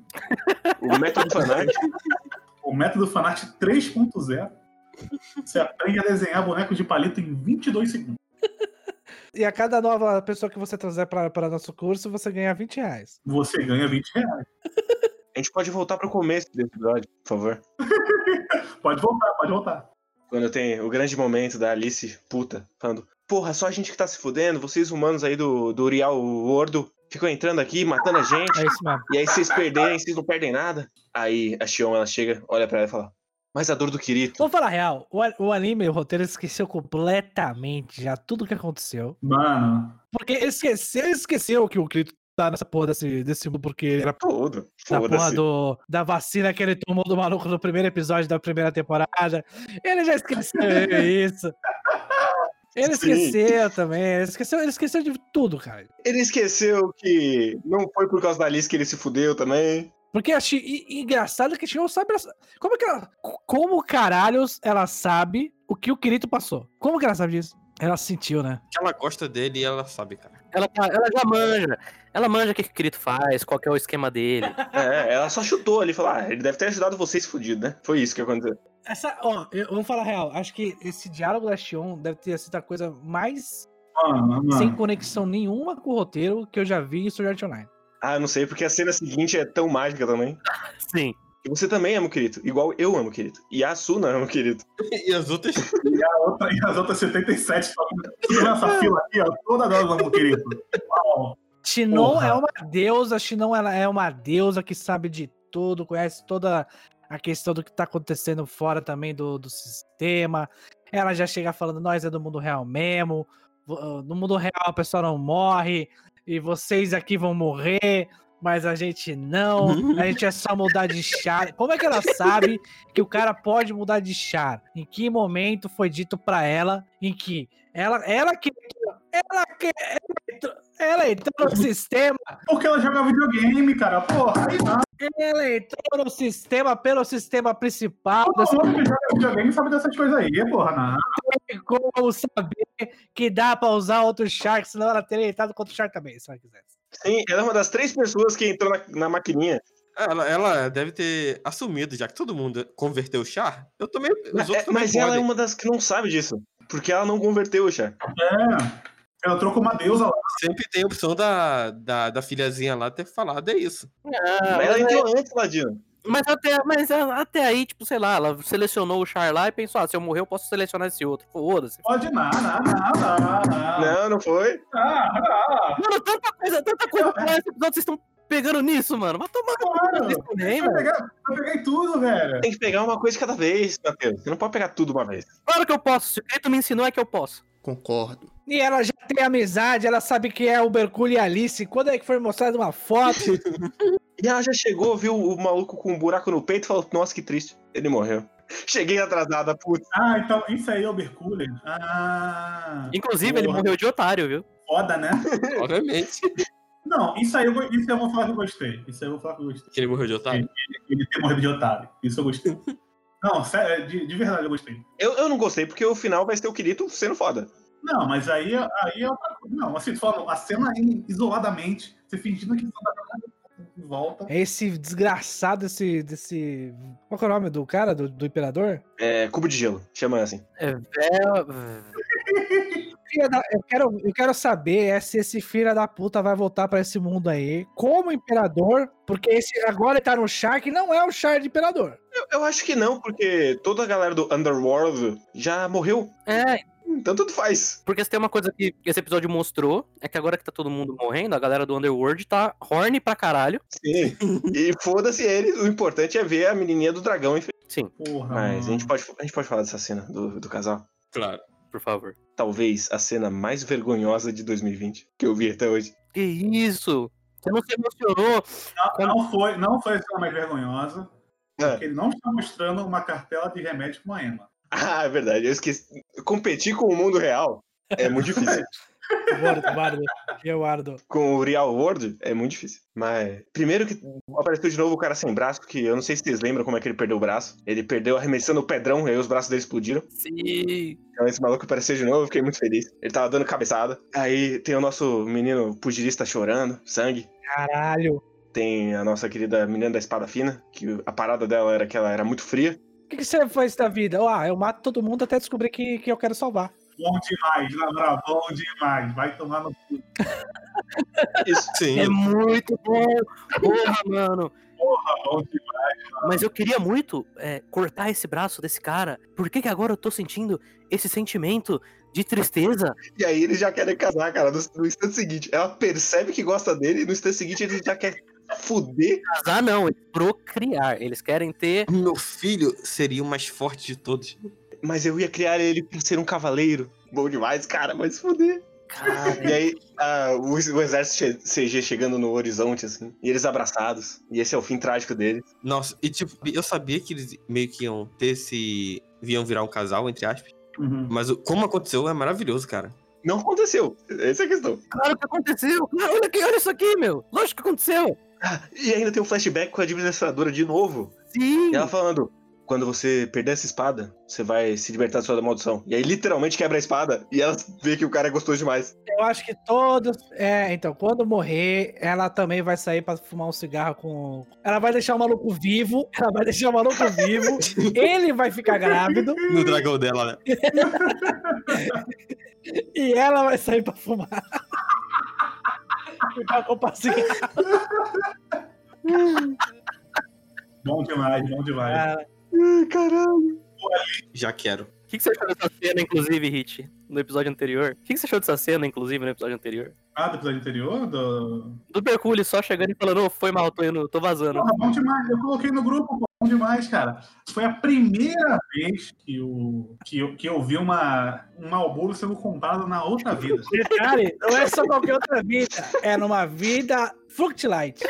O método fanático. O método Fanart 3.0. Você aprende a desenhar boneco de palito em 22 segundos. E a cada nova pessoa que você trazer para, para nosso curso, você ganha 20 reais. Você ganha 20 reais. A gente pode voltar pro começo desse episódio, por favor. Pode voltar, pode voltar. Quando tem o grande momento da Alice puta, falando: Porra, só a gente que tá se fudendo, vocês humanos aí do, do Uriel Wordo ficam entrando aqui, matando a gente. É isso mesmo. E aí vocês perderem, vocês não perdem nada. Aí a Shion, ela chega, olha pra ela e fala: Mas a dor do Kirito. Vamos falar a real. O, o anime, o roteiro, esqueceu completamente já tudo que aconteceu. Mano, Porque ele esqueceu, esqueceu que o Clito tá nessa porra desse, desse mundo, porque ele era Tudo. da porra do, da vacina que ele tomou do maluco no primeiro episódio da primeira temporada. Ele já esqueceu isso. Ele Sim. esqueceu também. Ele esqueceu, ele esqueceu de tudo, cara. Ele esqueceu que não foi por causa da Alice que ele se fudeu também. Porque a Chi, e- e engraçado que a Chi não sabe. Como é que ela. Como caralhos ela sabe o que o Kirito passou? Como que ela sabe disso? Ela sentiu, né? Ela gosta dele e ela sabe, cara. Ela, tá- ela já manja. Ela manja o que, o Kirito faz, qual que é o esquema dele. É, ela só chutou ali e falou: Ah, ele deve ter ajudado vocês fudido, né? Foi isso que aconteceu. Essa, ó, eu vou falar a real. Acho que esse diálogo da Shion deve ter sido a coisa mais mano, mano. sem conexão nenhuma com o roteiro que eu já vi em Sword Art Online. Ah, não sei, porque a cena seguinte é tão mágica também. Sim. E você também ama o Kirito, igual eu amo o Kirito. E a Asuna ama o Kirito. E as outras. E, a outra, e as outras 77 estão nessa fila aqui, ó. Toda nós vamos, querido. Uau. Shinon Porra. é uma deusa, Shinon ela é uma deusa que sabe de tudo, conhece toda a questão do que tá acontecendo fora também do, do sistema. Ela já chega falando, nós é do mundo real mesmo. ah, No mundo real a pessoa não morre, e vocês aqui vão morrer, mas a gente não. A gente é só mudar de char. Como é que ela sabe que o cara pode mudar de char? Em que momento foi dito pra ela em que ela, ela que ela que ela entrou, no sistema, Porque ela joga videogame, cara. Porra, aí não. ela entrou no sistema pelo sistema principal. Todo Você mundo que joga videogame sabe dessas coisas aí, porra. Não. tem como saber que dá pra usar outro Shark, senão ela teria entrado contra o Shark também, se ela quisesse. Sim, ela é uma das três pessoas que entrou na, na maquininha. Ela, ela deve ter assumido, já que todo mundo converteu o char. Eu também. Os é- mas ela é podem. uma das que não sabe disso. Porque ela não converteu o chá. É. Ela trocou uma deusa lá. Sempre tem a opção da, da, da filhazinha lá ter falado, é isso. Ah, Mas ela entrou antes, Ladino. Mas até, mas até aí, tipo, sei lá, ela selecionou o Char lá e pensou, ah, se eu morrer eu posso selecionar esse outro. Foda-se. Pode nada, nada, nada, nada. Não, não foi. Ah, Mano, tanta coisa, tanta coisa pra esse episódio, vocês estão pegando nisso, mano. Vai tomar no cu Claro. disso também, velho. pegar, pegar em tudo, velho. Tem que pegar uma coisa de cada vez, Matheus. Você não pode pegar tudo uma vez. Claro que eu posso. Se o Kirito me ensinou, é que eu posso. Concordo. E ela já tem amizade, ela sabe que é o Mercúrio e a Alice. Quando é que foi mostrada uma foto? E ela já chegou, viu o maluco com um buraco no peito e falou: Nossa, que triste. Ele morreu. Cheguei atrasada, putz. Ah, então isso aí é o Mercúrio. Ah. Inclusive, ele porra. morreu de otário, viu? Foda, né? Obviamente. Não, isso aí eu, isso eu vou falar que eu gostei. Isso aí eu vou falar que eu gostei. Que ele morreu de otário. Ele ter morrido de otário. Isso eu gostei. Não, sério, de, de verdade eu gostei. Eu, eu não gostei, porque o final vai ser o Kirito sendo foda. Não, mas aí, aí é outra coisa. Não, assim, falando, a cena aí, isoladamente, você fingindo que isso não volta. É esse desgraçado desse, desse. Qual que é o nome do cara, do, do imperador? É, cubo de gelo, chama assim. É, velho. Eu quero, eu quero saber é se esse filho da puta vai voltar pra esse mundo aí como imperador, porque esse agora ele tá no Shark não é o Shark de imperador. Eu, eu acho que não, porque toda a galera do Underworld já morreu. É, Então tudo faz. porque se tem uma coisa que esse episódio mostrou, é que agora que tá todo mundo morrendo, a galera do Underworld tá horny pra caralho. Sim. e foda-se eles, o importante é ver a menininha do dragão. enfim. Sim, Porra. Mas a gente, pode, a gente pode falar dessa cena do, do casal. Claro. por favor. Talvez a cena mais vergonhosa de 2020 que eu vi até hoje. Que isso? Você não se emocionou? Não, não foi, não foi a cena mais vergonhosa. É. Porque ele não está mostrando uma cartela de remédio com a Emma. Ah, é verdade. Eu esqueci. Competir com o mundo real é muito difícil. Eduardo, Eduardo, Eduardo. com o Real World é muito difícil. Mas primeiro que apareceu de novo o cara sem braço, que eu não sei se vocês lembram como é que ele perdeu o braço. Ele perdeu arremessando o pedrão, e aí os braços dele explodiram. Sim. Então esse maluco apareceu de novo, eu fiquei muito feliz. Ele tava dando cabeçada. Aí tem o nosso menino pugilista chorando, sangue. Caralho. Tem a nossa querida menina da espada fina, que a parada dela era que ela era muito fria. O que, que você faz da vida? Ah, eu mato todo mundo até descobrir que, que eu quero salvar. Bom demais, moral, bom demais. Vai tomar no cu. Isso. Sim. É muito bom. Porra, mano. Porra, bom demais. Mas eu queria muito é, cortar esse braço desse cara. Por que, que agora eu tô sentindo esse sentimento de tristeza? E aí eles já querem casar, cara, no, no instante seguinte. Ela percebe que gosta dele e no instante seguinte ele já quer fuder. Casar não, é procriar. Eles querem ter. Meu filho seria o mais forte de todos. Mas eu ia criar ele pra ser um cavaleiro. Bom demais, cara, mas fuder. Cara, E aí, ah, o, o exército CG chegando no horizonte, assim, e eles abraçados. E esse é o fim trágico deles. Nossa, e tipo, eu sabia que eles meio que iam ter esse. iam virar um casal, entre aspas. Uhum. Mas como aconteceu é maravilhoso, cara. Não aconteceu. Essa é a questão. claro que aconteceu. Olha aqui, olha isso aqui, meu. Lógico que aconteceu. Ah, e ainda tem um flashback com a administradora de novo. Sim. E ela falando: quando você perder essa espada, você vai se libertar da sua maldição. E aí literalmente quebra a espada e ela vê que o cara é gostoso demais. Eu acho que todos. É, então, quando morrer, ela também vai sair pra fumar um cigarro com. Ela vai deixar o maluco vivo. Ela vai deixar o maluco vivo. ele vai ficar grávido. No dragão dela, né? E ela vai sair pra fumar. Ficar com o passinho. Bom demais, bom demais. Cara, Ai, caralho. Já quero. O que, que você achou dessa cena, inclusive, Hit? No episódio anterior? O que, que você achou dessa cena, inclusive, no episódio anterior? Ah, do episódio anterior? Do... Do Mercúrio só chegando e falando, ô, foi mal, tô indo, tô vazando. Porra, bom demais. Eu coloquei no grupo, pô, bom demais, cara. Foi a primeira vez que eu, que eu, que eu vi uma, um Malboro sendo comprado na outra vida. detalhe, não é só qualquer outra vida. É numa vida Fructlight.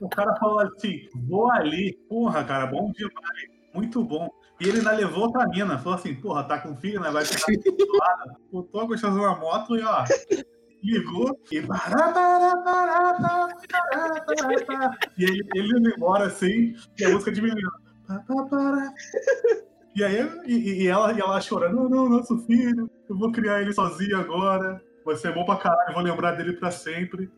O cara falou assim, vou ali. Porra, cara, bom demais. Muito bom. E ele ainda levou pra mina. Falou assim, porra, tá com filho, né? Vai ficar do lado. Botou a gostosa na moto e, ó, ligou. E... E ele, ele indo embora assim, e a música diminuindo. E aí, e, e ela, e ela chorando, não, não, nosso filho, eu vou criar ele sozinho agora. Vai ser bom pra caralho, vou lembrar dele pra sempre.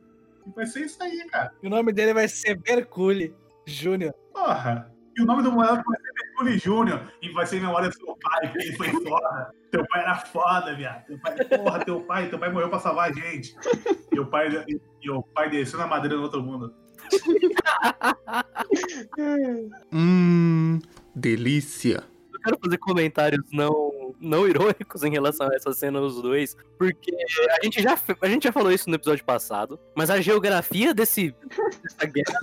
E vai ser isso aí, cara. E o nome dele vai ser Mercúrio Júnior. Porra! E o nome do moleque vai ser Mercúrio Júnior. E vai ser em memória do seu pai, que ele foi foda. Teu pai era foda, viado. Teu pai, porra, teu pai, teu pai morreu pra salvar a gente. E o pai, e, e o pai desceu na madeira no outro mundo. Hum, delícia. Eu quero fazer comentários não, não irônicos em relação a essa cena dos dois, porque a gente, já, a gente já falou isso no episódio passado, mas a geografia desse, dessa guerra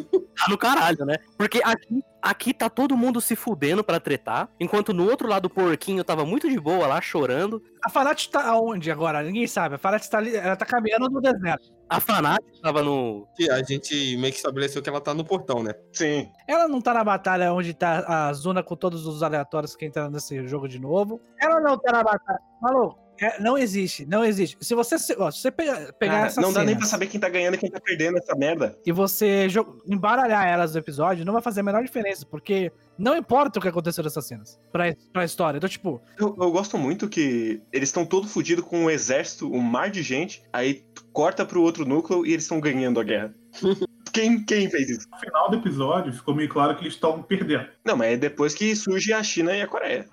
no caralho, né? Porque aqui, aqui tá todo mundo se fudendo pra tretar, enquanto no outro lado o porquinho tava muito de boa lá, chorando. A Fanat tá aonde agora? Ninguém sabe. A Fanat tá ali, ela tá caminhando no deserto. A Fanat tava no... A gente meio que estabeleceu que ela tá no portão, né? Sim. Ela não tá na batalha onde tá a zona com todos os aleatórios que entraram nesse jogo de novo. Ela não tá na batalha. Maluco, é, não existe, não existe. Se você, se, ó, se você pegar, pegar Cara, essas não dá nem pra saber quem tá ganhando e quem tá perdendo essa merda. e você embaralhar elas no episódio, não vai fazer a menor diferença, porque não importa o que aconteceu nessas cenas pra, pra história. Então, tipo, Eu, eu gosto muito que eles estão todos fodidos com um exército, um mar de gente, aí corta pro outro núcleo e eles estão ganhando a guerra. quem, quem fez isso? No final do episódio, ficou meio claro que eles estão perdendo. Não, mas é depois que surge a China e a Coreia.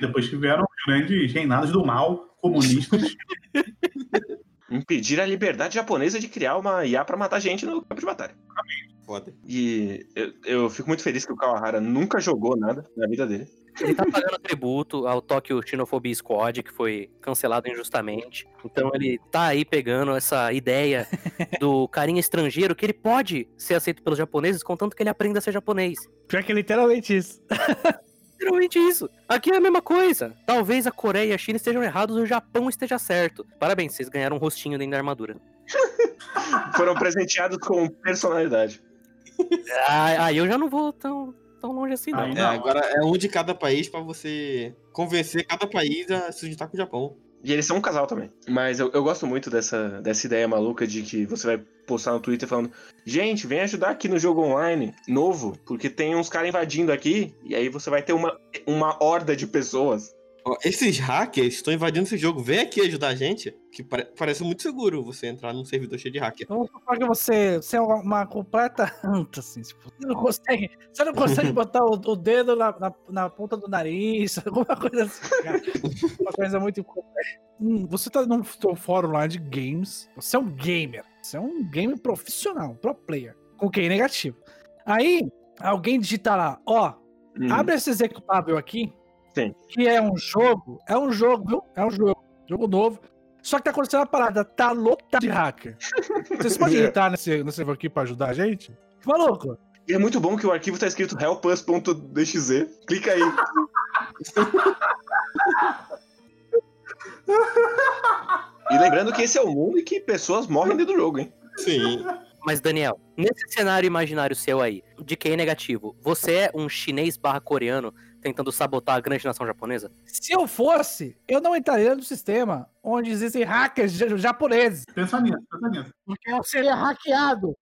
Depois que vieram os grandes reinados do mal, comunistas. Impedir a liberdade japonesa de criar uma IA pra matar gente no campo de batalha. Foda. E eu, eu fico muito feliz que o Kawahara nunca jogou nada na vida dele. Ele tá pagando tributo ao Tokyo Xenophobia Squad, que foi cancelado injustamente. Então ele tá aí pegando essa ideia do carinha estrangeiro, que ele pode ser aceito pelos japoneses, contanto que ele aprenda a ser japonês. pior que é literalmente isso. Literalmente isso. Aqui é a mesma coisa. Talvez a Coreia e a China estejam errados e o Japão esteja certo. Parabéns, vocês ganharam um rostinho dentro da armadura. Foram presenteados com personalidade. Ah, aí eu já não vou tão, tão longe assim, não. É, não. agora é um de cada país pra você convencer cada país a se juntar com o Japão. E eles são um casal também. Mas eu, eu gosto muito dessa, dessa ideia maluca de que você vai postar no Twitter falando: gente, vem ajudar aqui no jogo online novo, porque tem uns caras invadindo aqui, e aí você vai ter uma, uma horda de pessoas Ó, Esses hackers estão invadindo esse jogo. Vem aqui ajudar a gente. Que pare- parece muito seguro você entrar num servidor cheio de hacker. Vamos supor que você, você é uma, uma completa anta, assim. Tipo, você não consegue, você não consegue botar o, o dedo na, na, na ponta do nariz, alguma coisa assim. cara. Uma coisa muito. Hum, você tá num fórum lá de games. Você é um gamer. Você é um game profissional, pro player. Com QI negativo. Aí, alguém digita lá, ó, Hum. abre esse executável aqui. Sim. Que é um jogo. É um jogo, viu? É um jogo. Jogo novo. Só que tá acontecendo uma parada, tá lotado de hacker. Vocês podem entrar nesse, nesse aqui pra ajudar a gente? Maluco. E é muito bom que o arquivo tá escrito helpus.dxe. Clica aí. e lembrando que esse é o mundo e que pessoas morrem dentro do jogo, hein? Sim. Mas, Daniel, nesse cenário imaginário seu aí, de QI negativo, você é um chinês barra coreano tentando sabotar a grande nação japonesa? Se eu fosse, eu não entraria no sistema onde existem hackers ja- japoneses. Pensa nisso, pensa nisso. Porque eu seria hackeado.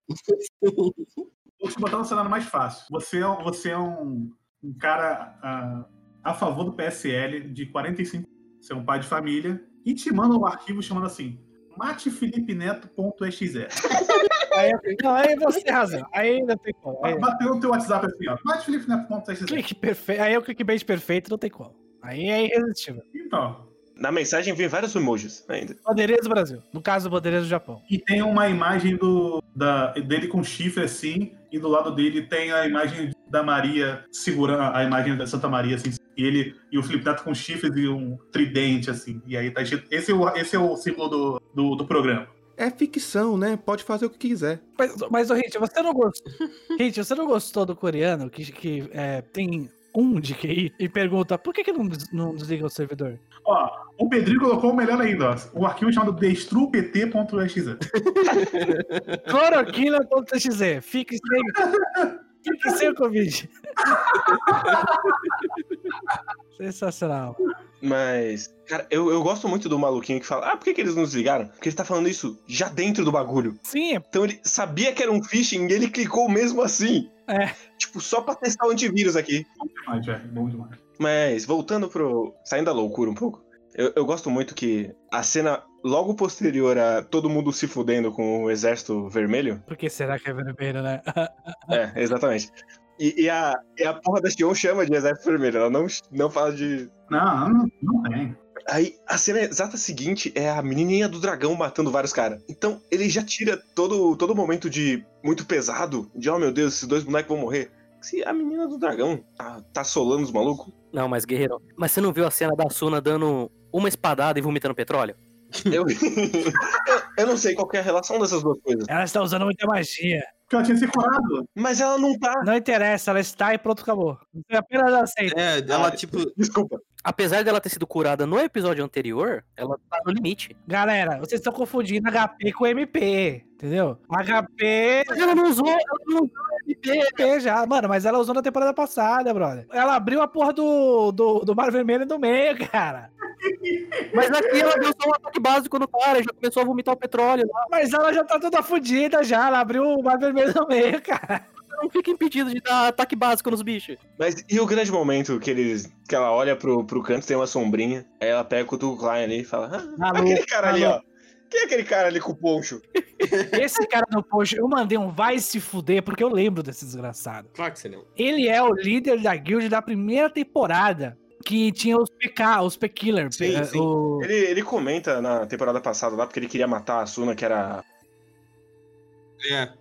Vou te botar no cenário mais fácil. Você é, um- você é um, um cara ah, a favor do PSL de 45 Você é um pai de família e te manda um arquivo chamando assim matefilipeneto.exe. Aí, não, aí você tem razão. Aí ainda tem como. Aí, Bateu no teu WhatsApp assim, ó. matefilipeneto.exe. clique perfeito. Aí é o clickbait perfeito, não tem como. Aí é irresistível. Então, Na mensagem vem vários emojis ainda. Bandeirinhas do Brasil. No caso, bandeirinhas do Japão. e tem uma imagem do, da, dele com chifre assim, e do lado dele tem a imagem da Maria segurando a imagem da Santa Maria, assim, e ele e o Felipe Neto com chifres e um tridente, assim. E aí tá escrito. Esse é o, esse é o símbolo do, do, do programa. É ficção, né? Pode fazer o que quiser. Mas, mas ô, Hit, você não gostou. Hit, você não gostou do coreano que, que é, tem um de QI e pergunta por que, que não, não desliga o servidor? Ó, o Pedrinho colocou o melhor ainda, ó. O arquivo chamado destrupt.exe. Cloroquina.exe. Fique sem. Fique sem o Covid. Sensacional. Mas, cara, eu, eu gosto muito do maluquinho que fala: Ah, por que, que eles não desligaram? Porque ele tá falando isso já dentro do bagulho. Sim, Então ele sabia que era um phishing e ele clicou mesmo assim. É. Tipo, só pra testar o antivírus aqui. Demais, velho. Bom demais. Mas, voltando pro. saindo da loucura um pouco. Eu, eu gosto muito que a cena logo posterior a todo mundo se fudendo com o exército vermelho. por que será que é vermelho, né? É, exatamente. E, e a, e a porra da Xion chama de exército vermelho, ela não, não fala de. Não, não, não tem. Aí a cena exata seguinte é a menininha do dragão matando vários caras. Então ele já tira todo todo momento de muito pesado, de oh meu Deus, esses dois bonecos vão morrer. Se a menina do dragão tá, tá solando os malucos, Não, mas guerreiro. Mas você não viu a cena da Suna dando uma espadada e vomitando petróleo? eu, eu, eu não sei qual que é a relação dessas duas coisas. Ela está usando muita magia. Porque ela tinha se curado. Mas ela não tá. Não interessa, ela está e pronto, acabou. Você apenas aceita. É, ela, Ah, tipo, Desculpa. Apesar dela ter sido curada no episódio anterior, ela tá no limite. Galera, vocês estão confundindo HP com MP, entendeu? HP Mas ela não usou, ela não usou MP já. Mano, mas ela usou na temporada passada, brother. Ela abriu a porra do, do, do Mar Vermelho no meio, cara. Mas aqui ela deu só um ataque básico no cara e já começou a vomitar o petróleo lá. Mas ela já tá toda fodida já. Ela abriu o Mar Vermelho no meio, cara. Não fica impedido de dar ataque básico nos bichos. Mas e o grande momento que eles. que ela olha pro, pro canto, tem uma sombrinha, aí ela pega o Kutuko Klein ali e fala: Ah, aquele cara ali, ó. Quem é aquele cara ali com o poncho? Esse cara no post, eu mandei um vai se fuder, porque eu lembro desse desgraçado. claro que você não. Ele é o líder da guild da primeira temporada. Que tinha os PK, os P-Killer. Sim, sim. o- Ele, ele comenta na temporada passada lá porque ele queria matar a Suna, que era. É,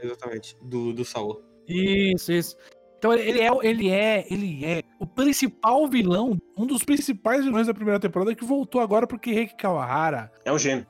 exatamente. Do, do Saul. Isso, isso. Então ele é, ele é, ele é o principal vilão, um dos principais vilões da primeira temporada que voltou agora porque Rick Kawahara, É um gênio.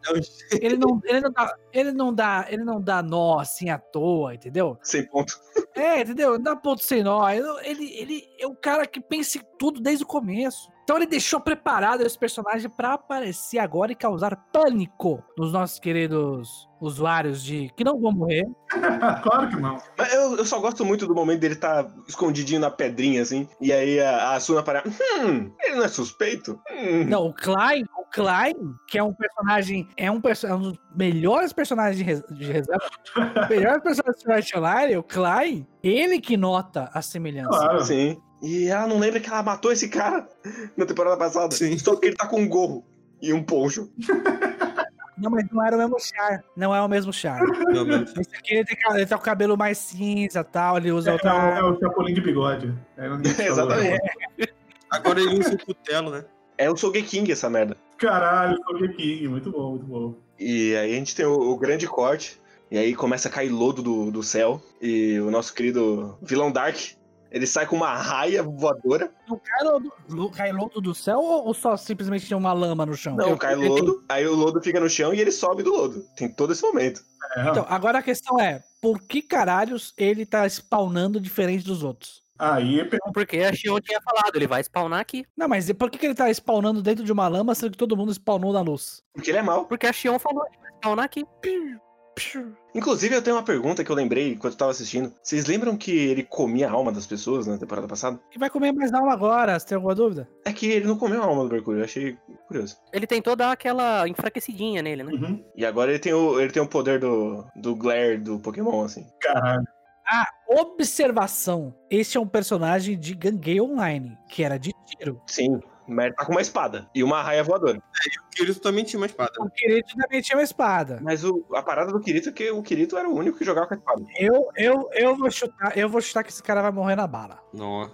ele não, ele não dá, ele não dá, ele não dá nó assim à toa, entendeu? Sem ponto. É, entendeu? Não dá ponto sem nó. Ele, ele, ele é o cara que pensa em tudo desde o começo. Então ele deixou preparado esse personagem pra aparecer agora e causar pânico nos nossos queridos usuários de que não vão morrer. claro que não. Mas eu, eu só gosto muito do momento dele tá escondidinho na pedrinha, assim. E aí a, a Suna para. Hum, ele não é suspeito? Hum. Não, o Klein, o Klein, que é um personagem, é um, perso- é um dos melhores personagens de, res- de reserva, o melhor personagem de Sword Online, o Klein, ele que nota a semelhança. Claro. Sim. E ela não lembra que ela matou esse cara na temporada passada. Sim. Só porque ele tá com um gorro e um poncho. Não, mas não era o mesmo char. Não é o mesmo char. Esse aqui ele, tem, ele tá com o cabelo mais cinza e tal, ele usa É, outra. o- é o Chapolin de bigode. É. Exatamente. Agora ele usa o cutelo, né? É o Sogeking essa merda. Caralho, Soul King. Muito bom, muito bom. E aí a gente tem o, o grande corte. E aí começa a cair lodo do, do céu. E o nosso querido vilão Dark, ele sai com uma raia voadora. Lodo, lo- cai lodo do céu ou, só simplesmente tem uma lama no chão? Não, Eu- cai eu- lodo. Aí o lodo fica no chão e ele sobe do lodo. Tem todo esse momento. É, Então, agora a questão é, por que caralhos ele tá spawnando diferente dos outros? Aí pergunta. Porque a Xion tinha falado, ele vai spawnar aqui. Não, mas e por que, que ele tá spawnando dentro de uma lama, sendo que todo mundo spawnou na luz? Porque ele é mau. Porque a Xion falou, ele vai spawnar aqui. Inclusive, eu tenho uma pergunta que eu lembrei enquanto eu tava assistindo. Vocês lembram que ele comia a alma das pessoas na temporada passada? E vai comer mais alma agora, você tem alguma dúvida? É que ele não comeu a alma do Mercúrio, eu achei curioso. Ele tentou dar aquela enfraquecidinha nele, né? Uhum. E agora ele tem o, ele tem o poder do, do Glare do Pokémon, assim. Caralho. Observação, este é um personagem de Gangue Online, que era de tiro. Sim, ele tá com uma espada e uma raia voadora. O Kirito também tinha uma espada. O Kirito também tinha uma espada. Mas o- a parada do Kirito é que o Kirito era o único que jogava com a espada. Eu, eu, eu vou chutar, eu vou chutar que esse cara vai morrer na bala. Não.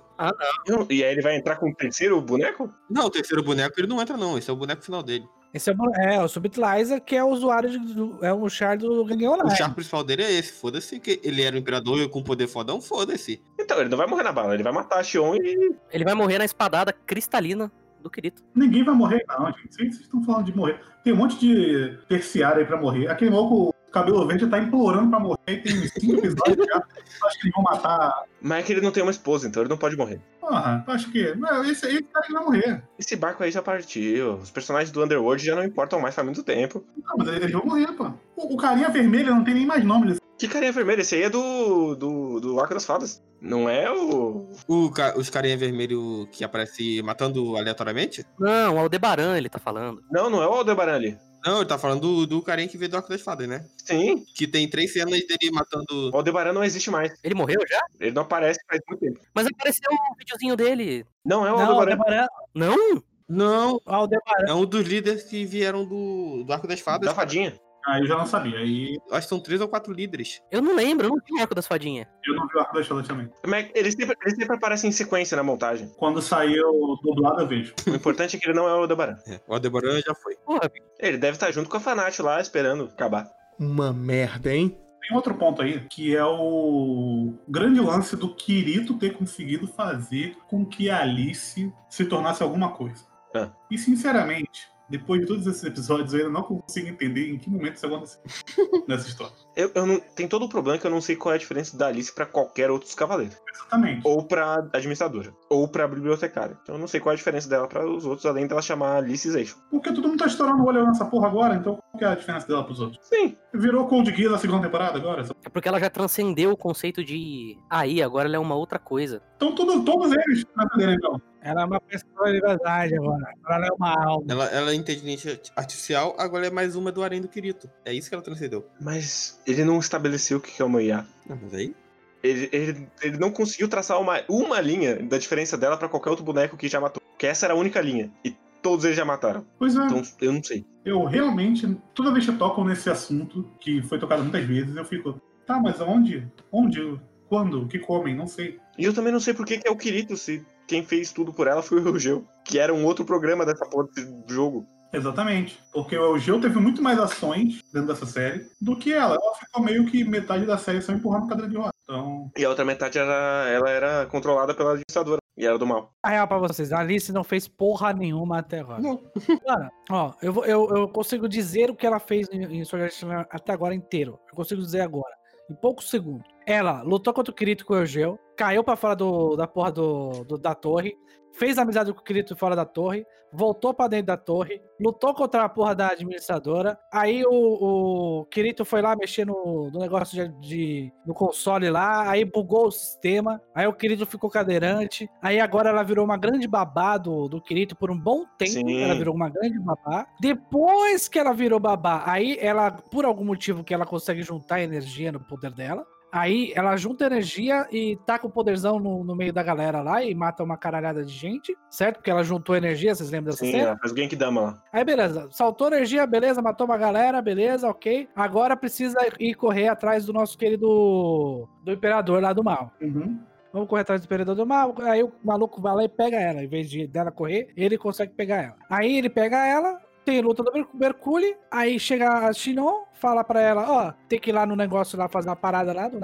Eu- E aí ele vai entrar com o terceiro boneco? Não, o terceiro boneco ele não entra, não. Esse é o boneco final dele. Esse é o, é, o Subtilizer, que é o usuário, de, do- é o char do Gangue O char principal dele é esse. Foda-se que ele era o imperador com poder fodão, foda-se. Então, ele não vai morrer na bala, ele vai matar a Xion e. Ele vai morrer na espadada cristalina do Kirito. Ninguém vai morrer, não, gente. Vocês estão falando de morrer. Tem um monte de terciário aí pra morrer. Aquele maluco, cabelo verde, tá implorando pra morrer. Tem uns cinco episódios já. Eu Acho que eles vão matar. Mas é que ele não tem uma esposa, então ele não pode morrer. Porra, acho que. Não, esse aí, esse cara que vai morrer. Esse barco aí já partiu. Os personagens do Underworld já não importam mais faz muito tempo. Não, mas eles vão morrer, pô. O, o carinha vermelho não tem nem mais nome. desse- Que carinha vermelha? Esse aí é do. do, do Arco das Fadas. Não é o. O, ca- os carinha vermelho que aparece matando aleatoriamente? Não, o Aldebaran ele tá falando. Não, não é o Aldebaran ali. Não, ele tá falando do, do carinha que veio do Arco das Fadas, né? Sim, Que tem três cenas dele matando. o Aldebaran não existe mais. Ele morreu já? Ele não aparece faz muito tempo. Mas apareceu um videozinho dele. Não é o Não, Aldebaran. Aldebaran, Não? Não, Aldebaran. é um dos líderes que vieram do, do Arco das Fadas. Da fadinha. Ah, eu já não sabia. Aí Acho que são três ou quatro líderes. Eu não lembro, eu não vi o Arco das Fadinhas. eu não vi o Arco das Fadas também. Mas ele sempre, ele sempre aparece em sequência na montagem. Quando saiu dublado, eu vejo. O importante é que ele não é o Aldebaran. É, o Aldebaran já foi. Porra, Ele deve estar junto com a Fanat lá, esperando acabar. Uma merda, hein? Tem outro ponto aí, que é o grande lance do Kirito ter conseguido fazer com que a Alice se tornasse alguma coisa. Ah. E sinceramente, depois de todos esses episódios, eu ainda não consigo entender em que momento isso aconteceu nessa história. Eu, eu não, tem todo o problema que eu não sei qual é a diferença da Alice pra qualquer outro dos cavaleiros. Exatamente. Ou pra administradora. Ou pra bibliotecária. Então eu não sei qual é a diferença dela pra os outros, além dela chamar Alice Zation. Porque todo mundo tá estourando o olho nessa porra agora, então qual é a diferença dela pros outros? Sim. Virou Cold Geass na segunda temporada agora? é porque ela já transcendeu o conceito de aí, agora ela é uma outra coisa. Então tudo, todos eles então. Ela é uma pessoa de verdade agora. Agora ela é uma alma. Ela, ela é inteligente artificial, agora é mais uma do Arém do Kirito. É isso que ela transcendeu. Mas ele não estabeleceu o que é uma IA. Não, mas aí. Ele, ele, ele não conseguiu traçar uma, uma linha da diferença dela pra qualquer outro boneco que já matou. Porque essa era a única linha. E todos eles já mataram. Pois é, Então eu não sei. eu realmente, toda vez que tocam nesse assunto, que foi tocado muitas vezes, eu fico, tá, mas onde? Onde? Quando? O que comem? Não sei. E eu também não sei por que, é o Kirito, se quem fez tudo por ela foi o Eugeu. Que era um outro programa dessa porra desse jogo. Exatamente. Porque o Eugeu teve muito mais ações dentro dessa série do que ela. Ela ficou meio que metade da série só empurrando cadeira de roda. Então, E a outra metade era, ela era controlada pela administradora. E era do mal. A real pra vocês, a Alice não fez porra nenhuma até agora. Não. Mano, ó, eu, eu, eu consigo dizer o que ela fez em, em Online até agora inteiro. Eu consigo dizer agora, em poucos segundos. Ela lutou contra o Kirito com o Eugeu, caiu pra fora do, da porra do, do- da torre, fez amizade com o Kirito fora da torre, voltou pra dentro da torre, lutou contra a porra da administradora. Aí o, o Kirito foi lá mexer no, no negócio de, de- no console lá, aí bugou o sistema. Aí o Kirito ficou cadeirante. Aí agora ela virou uma grande babá do, do Kirito por um bom tempo. Sim. Ela virou uma grande babá. Depois que ela virou babá, aí ela, por algum motivo que ela consegue juntar energia no poder dela. Aí ela junta energia e taca o poderzão no, no meio da galera lá e mata uma caralhada de gente, certo? Porque ela juntou energia, vocês lembram dessa Sim, cena? ela faz Genkidama lá. Aí beleza, saltou energia, beleza, matou uma galera, beleza, ok. Agora precisa ir correr atrás do nosso querido do imperador lá do mal. Uhum. Vamos correr atrás do imperador do mal. Aí o maluco vai lá e pega ela. Em vez de dela correr, ele consegue pegar ela. Aí ele pega ela, tem luta do Merc- Mercúrio. Aí chega a Shinon, fala pra ela: Ó, tem que ir lá no negócio lá fazer uma parada lá. do-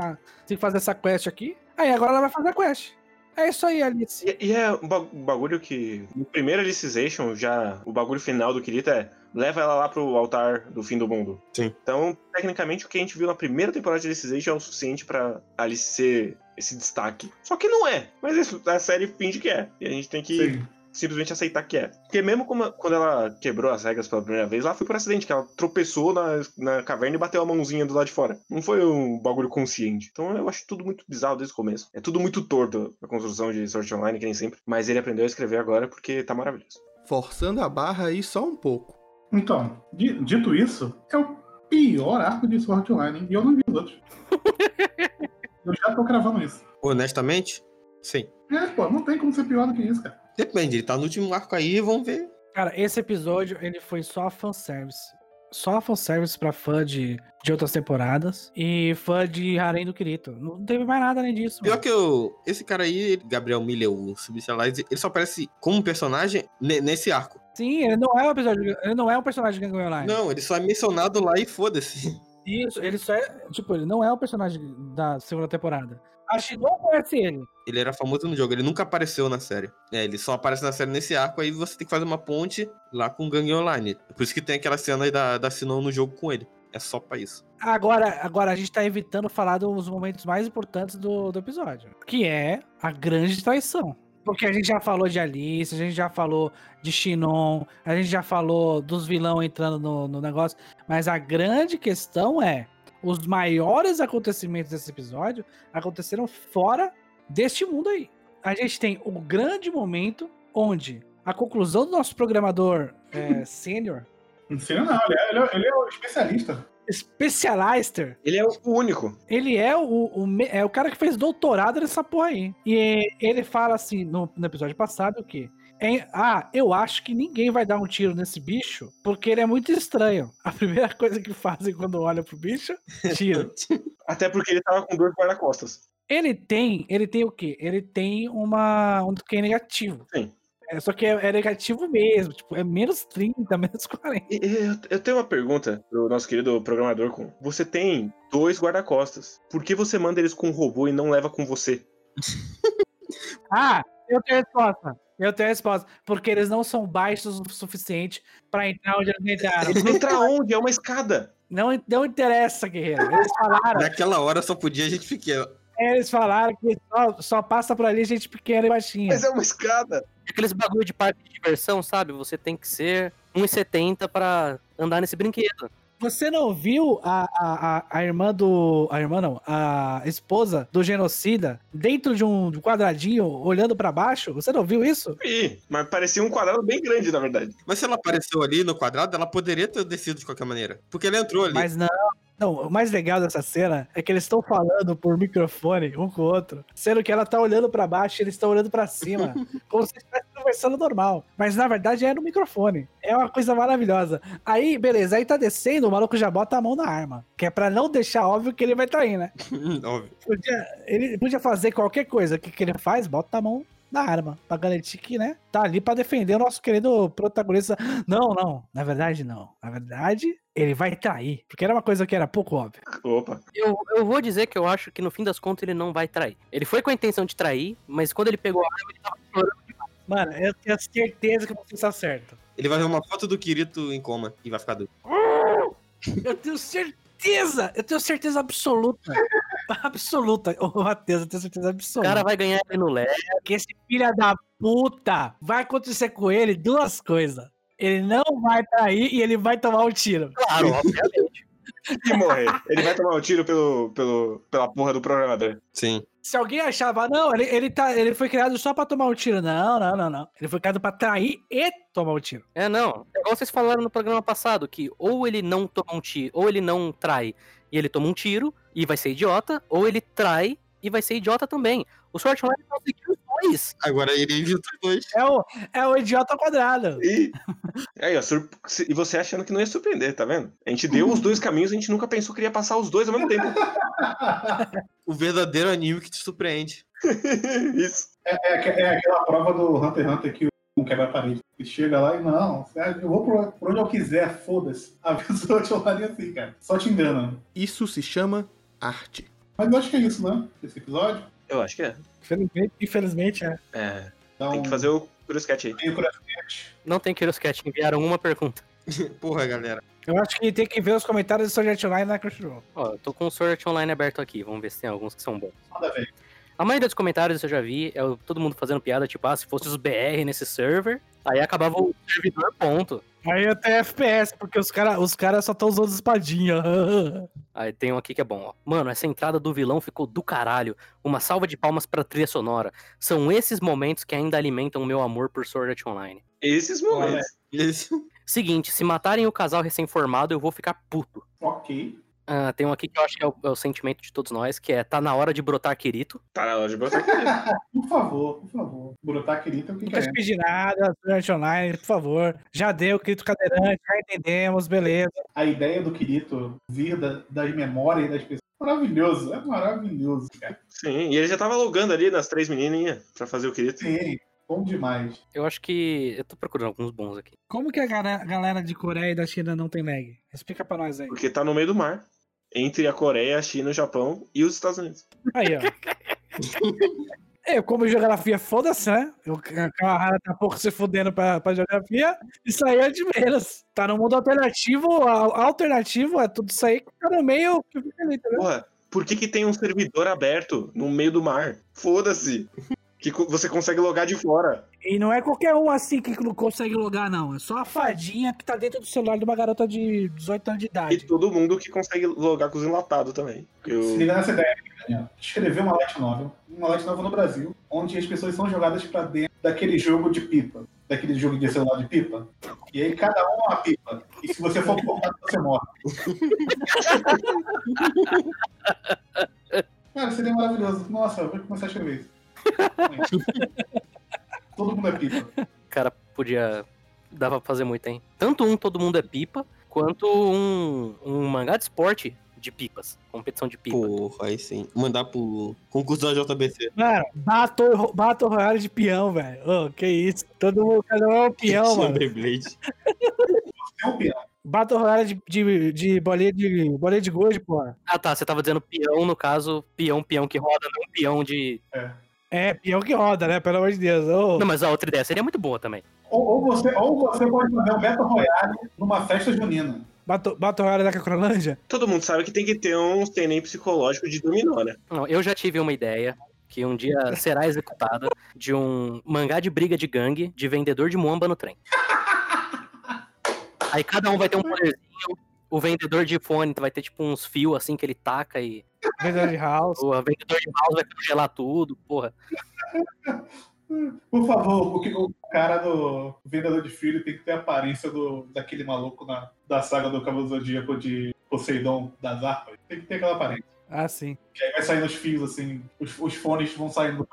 tem que fazer essa quest aqui. Aí agora ela vai fazer a quest. É isso aí, Alice. E, e é um ba- um bagulho que. No primeiro Alicization, já. O bagulho final do Kirita é. Leva ela lá pro altar do fim do mundo. Sim. Então, tecnicamente, o que a gente viu na primeira temporada de Alicization é o suficiente pra Alice ser esse destaque. Só que não é. Mas isso, a série finge que é. E a gente tem que Sim. Simplesmente aceitar que é. Porque mesmo como- quando ela quebrou as regras pela primeira vez, lá foi por acidente, que ela tropeçou na, na caverna e bateu a mãozinha do lado de fora. Não foi um bagulho consciente. Então eu acho tudo muito bizarro desde o começo. É tudo muito torto a construção de Sword Online, que nem sempre. Mas ele aprendeu a escrever agora porque tá maravilhoso. Forçando a barra aí só um pouco. Então, di- dito isso, é o pior arco de Sword Online, hein? E eu não vi os outros. eu já tô cravando isso. Honestamente, sim. É, pô, não tem como ser pior do que isso, cara. Depende, ele tá no último arco aí, vamos ver. Cara, esse episódio ele foi só fanservice. Só fanservice pra fã de, de outras temporadas e fã de Harem do Kirito. Não teve mais nada além disso. Pior mano. que eu, esse cara aí, Gabriel Miller, o Subicialize, ele só aparece como personagem ne- nesse arco. Sim, ele não é um episódio. Ele não é um personagem de Gangue Online. Não, ele só é mencionado lá e foda-se. Isso, ele só é. Tipo, ele não é o personagem da segunda temporada. A Shinon conhece ele. Ele era famoso no jogo, ele nunca apareceu na série. É, ele só aparece na série nesse arco, aí você tem que fazer uma ponte lá com o Gang Online. Por isso que tem aquela cena aí da, da Sinon no jogo com ele. É só pra isso. Agora, agora a gente tá evitando falar dos momentos mais importantes do, do episódio, que é a grande traição. Porque a gente já falou de Alice, a gente já falou de Shinon, a gente já falou dos vilão entrando no, no negócio, mas a grande questão é: os maiores acontecimentos desse episódio aconteceram fora deste mundo aí. A gente tem o grande momento onde a conclusão do nosso programador é, sênior, Ensina não, ele é, ele é- ele é o especialista. Specialister, Ele é o único. Ele é o, o é o cara que fez doutorado nessa porra aí. E ele fala assim no, no episódio passado o quê? É, ah, eu acho que ninguém vai dar um tiro nesse bicho porque ele é muito estranho. A primeira coisa que fazem quando olham pro bicho, tiro. Até porque ele tava com dor guarda-costas. ele tem, ele tem o quê? Ele tem uma um que é negativo. Sim. É, só que é, é negativo mesmo, tipo, é menos 30, menos 40. E- e Eu, eu tenho uma pergunta pro nosso querido programador com. Você tem dois guarda-costas. Por que você manda eles com um robô e não leva com você? Ah, eu tenho a resposta. Eu tenho a resposta. Porque eles não são baixos o suficiente pra entrar onde eles entraram. Eles entram onde? É uma escada. Não, não interessa, guerreiro. Eles falaram, Naquela hora só podia gente pequena. Eles falaram que só, só passa por ali gente pequena e baixinha. Mas é uma escada. Aqueles bagulho de parque de diversão, sabe? Você tem que ser 1,70 pra andar nesse brinquedo. Você não viu a, a, a, a irmã do. A irmã não, a esposa do genocida dentro de um quadradinho olhando pra baixo? Você não viu isso? Ih, mas parecia um quadrado bem grande, na verdade. Mas se ela apareceu ali no quadrado, ela poderia ter descido de qualquer maneira. Porque ela entrou ali. Mas não. Não, o mais legal dessa cena é que eles estão falando por microfone um com o outro, sendo que ela tá olhando pra baixo e eles estão olhando pra cima, como se estivesse conversando normal. Mas na verdade é no microfone. É uma coisa maravilhosa. Aí, beleza, aí tá descendo, o maluco já bota a mão na arma, que é pra não deixar óbvio que ele vai trair, né? Óbvio. Podia, ele podia fazer qualquer coisa. O que, que ele faz? Bota a mão na arma, pra garantir que, né, tá ali pra defender o nosso querido protagonista. Não, não, na verdade não. Na verdade, ele vai trair, porque era uma coisa que era pouco óbvia. Opa. Eu, eu vou dizer que eu acho que no fim das contas ele não vai trair. Ele foi com a intenção de trair, mas quando ele pegou a arma, ele tava chorando. Mano, eu tenho certeza que você está certo. Ele vai ver uma foto do Kirito em coma e vai ficar doido. Eu tenho certeza, eu tenho certeza absoluta. absoluta, ô Matheus, eu tenho certeza O absoluta. cara vai ganhar ele no leve. que esse filho da puta vai acontecer com ele duas coisas. Ele não vai trair e ele vai tomar um tiro. Claro, obviamente. E morrer. Ele vai tomar um tiro pelo, pelo, pela porra do programador. Sim. Se alguém achava, não, ele, ele, tá, ele foi criado só pra tomar um tiro. Não, não, não, não. Ele foi criado pra trair e tomar um tiro. É, não. É igual vocês falaram no programa passado, que ou ele não toma um tiro, ou ele não trai e ele toma um tiro, e vai ser idiota, ou ele trai e vai ser idiota também. O Sword Online conseguiu os dois. Agora ele evita os dois. É o, é o idiota ao quadrado. E, aí, ó, sur- e você achando que não ia surpreender, tá vendo? A gente deu os dois caminhos, a gente nunca pensou que ia passar os dois ao mesmo tempo. O verdadeiro anime que te surpreende. Isso. É, aque- é aquela prova do Hunter x Hunter que um quebra a parede. Ele chega lá e não, eu vou por, por onde eu quiser, foda-se. A pessoa te olharia assim, cara. Só te engana. Isso se chama arte. Mas eu acho que é isso, né? Esse episódio. Eu acho que é. Infelizmente, infelizmente é. É. Então, Tem que fazer o Curioscat aí. Tem o Curioscat. Não tem Kiroscat, enviaram uma pergunta. Porra, galera. Eu acho que tem que ver os comentários do Sword Art Online na Crunchyroll. Ó, eu tô com o Sword Art Online aberto aqui, vamos ver se tem alguns que são bons. Manda ver. A maioria dos comentários eu já vi, é o- todo mundo fazendo piada, tipo, ah, se fosse os BR nesse server, aí acabava o servidor, ponto. Aí até FPS, porque os caras os cara só estão usando espadinha. Aí tem um aqui que é bom, ó. Mano, essa entrada do vilão ficou do caralho. Uma salva de palmas pra trilha sonora. São esses momentos que ainda alimentam o meu amor por Sword Art Online. Esses momentos. Isso. Seguinte, se matarem o casal recém-formado, eu vou ficar puto. Ok. Ah, tem um aqui que eu acho que é o, é o sentimento de todos nós, que é tá na hora de brotar Kirito. Tá na hora de botar aqui. Por favor, por favor. Brotar querido é o que Não quer. quero pedir nada, Online, por favor. Já deu, Crito Cadeirante, já entendemos, beleza. A ideia do Kirito vir da, das memórias das pessoas. Maravilhoso, é maravilhoso, cara. Sim, e ele já tava logando ali nas três menininhas pra fazer o querido. Sim, bom demais. Eu acho que. Eu tô procurando alguns bons aqui. Como que a galera de Coreia e da China não tem lag? Explica pra nós aí. Porque tá no meio do mar. Entre a Coreia, a China, o Japão e os Estados Unidos. Aí, ó. É, como geografia, foda-se, né? O Kawahara tá pouco se fudendo pra, pra geografia. Isso aí é de menos. Tá no mundo alternativo, a- alternativo é tudo isso aí que tá no meio que fica ali, tá? Porra, por que, que tem um servidor aberto no meio do mar? Foda-se. Que você consegue logar de fora. E não é qualquer um assim que não consegue logar, não. É só a fadinha que tá dentro do celular de uma garota de 18 anos de E idade. todo mundo que consegue logar com os enlatados também. Se Eu... liga nessa ideia, Daniel. Escrever uma light novel, uma light novel no Brasil, onde as pessoas são jogadas pra dentro daquele jogo de pipa, daquele jogo de celular de pipa. E aí cada um é uma pipa. E se você for cortado, você morre. Cara, seria maravilhoso. Nossa, eu vou começar a escrever isso. Todo mundo é pipa. O cara podia. Dava pra fazer muito, hein? Tanto um Todo Mundo é Pipa, quanto um, um mangá de esporte de pipas. Competição de pipa. Porra, aí sim. Mandar pro concurso da JBC. Mano, Battle, Battle Royale de peão, velho. Ô, que isso. Todo mundo, cada um é um peão, mano. Beyblade. É um peão. Battle Royale de, de, de bolinha de bolinha de gude, porra. Ah tá, você tava dizendo peão, no caso, peão, peão que roda, não peão de. É, peão que roda, né? Pelo amor de Deus. Ô, Não, mas a outra ideia seria muito boa também. Ou, ou você, ou você pode fazer um Battle Royale numa festa junina. Battle, Battle Royale da Cacrolândia? Todo mundo sabe que tem que ter um nem psicológico de dominó, né? Não, eu já tive uma ideia que um dia será executada de um mangá de briga de gangue de vendedor de muamba no trem. Aí cada um vai ter um poderzinho. O vendedor de fone vai ter tipo uns fios assim que ele taca e Vendedor de House. o vendedor de mouse vai congelar tudo, porra. Por favor, porque o cara do vendedor de filho tem que ter a aparência do, daquele maluco na, da saga do do Zodíaco de Poseidon das Arpas. Tem que ter aquela aparência. Ah, sim. Que aí vai saindo os fios, assim, os, os fones vão saindo.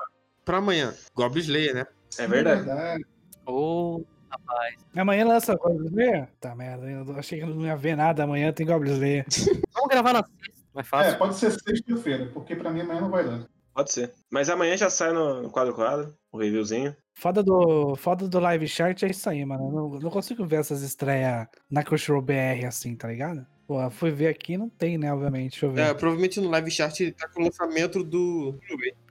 Pra amanhã, Goblin Slayer, né? É verdade. verdade. Ô, rapaz. Amanhã lança Goblin Slayer? Tá merda, eu achei que não ia ver nada. Amanhã tem Goblin Slayer. Vamos gravar na mais É, fácil. pode ser sexta-feira, porque pra mim amanhã não vai dar. Pode ser. Mas amanhã já sai no no quadro quadro, o reviewzinho. Foda do, foda do live chart é isso aí, mano. Eu não, não consigo ver essas estreias na Crunchyroll BR assim, tá ligado? Pô, fui ver aqui não tem, né, obviamente. Deixa eu ver. É, provavelmente no live chart ele tá com o lançamento do.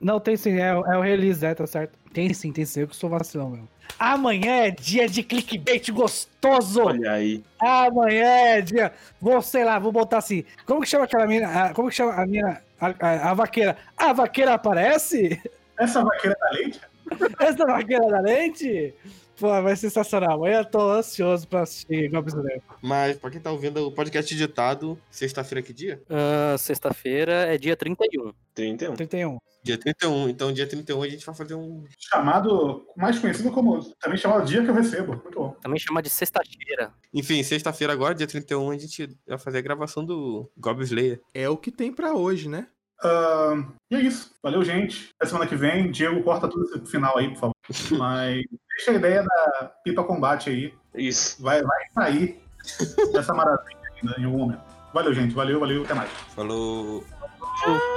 Não, tem sim, é, o- é o release, é, tá certo. Tem sim, tem sim, eu que sou vacilão, meu. Amanhã é dia de clickbait gostoso! Olha aí. Amanhã é dia. Vou, sei lá, vou botar assim. Como que chama aquela mina? a- como que chama a mina? A, a- a vaqueira. A vaqueira aparece? Essa vaqueira da leite? Essa vaqueira da lente? Pô, vai ser sensacional. Amanhã eu tô ansioso pra assistir Goblin Slayer. Mas pra quem tá ouvindo o podcast editado, sexta-feira que dia? Ah, Sexta-feira é dia 31. 31. 31. Dia 31. Então, dia 31 a gente vai fazer um. Chamado, mais conhecido como, também chamado Dia que eu recebo. Muito bom. Também chama de sexta-feira. Enfim, sexta-feira agora, dia 31, a gente vai fazer a gravação do Goblin Slayer. É o que tem pra hoje, né? Ah, e é isso. Valeu, gente. Até semana que vem. Diego, corta tudo esse final aí, por favor. Mas deixa a ideia da pipa combate aí. Isso. Vai, vai sair dessa maravilha ainda em algum momento. Valeu, gente. Valeu, valeu. Até mais. Falou. Falou.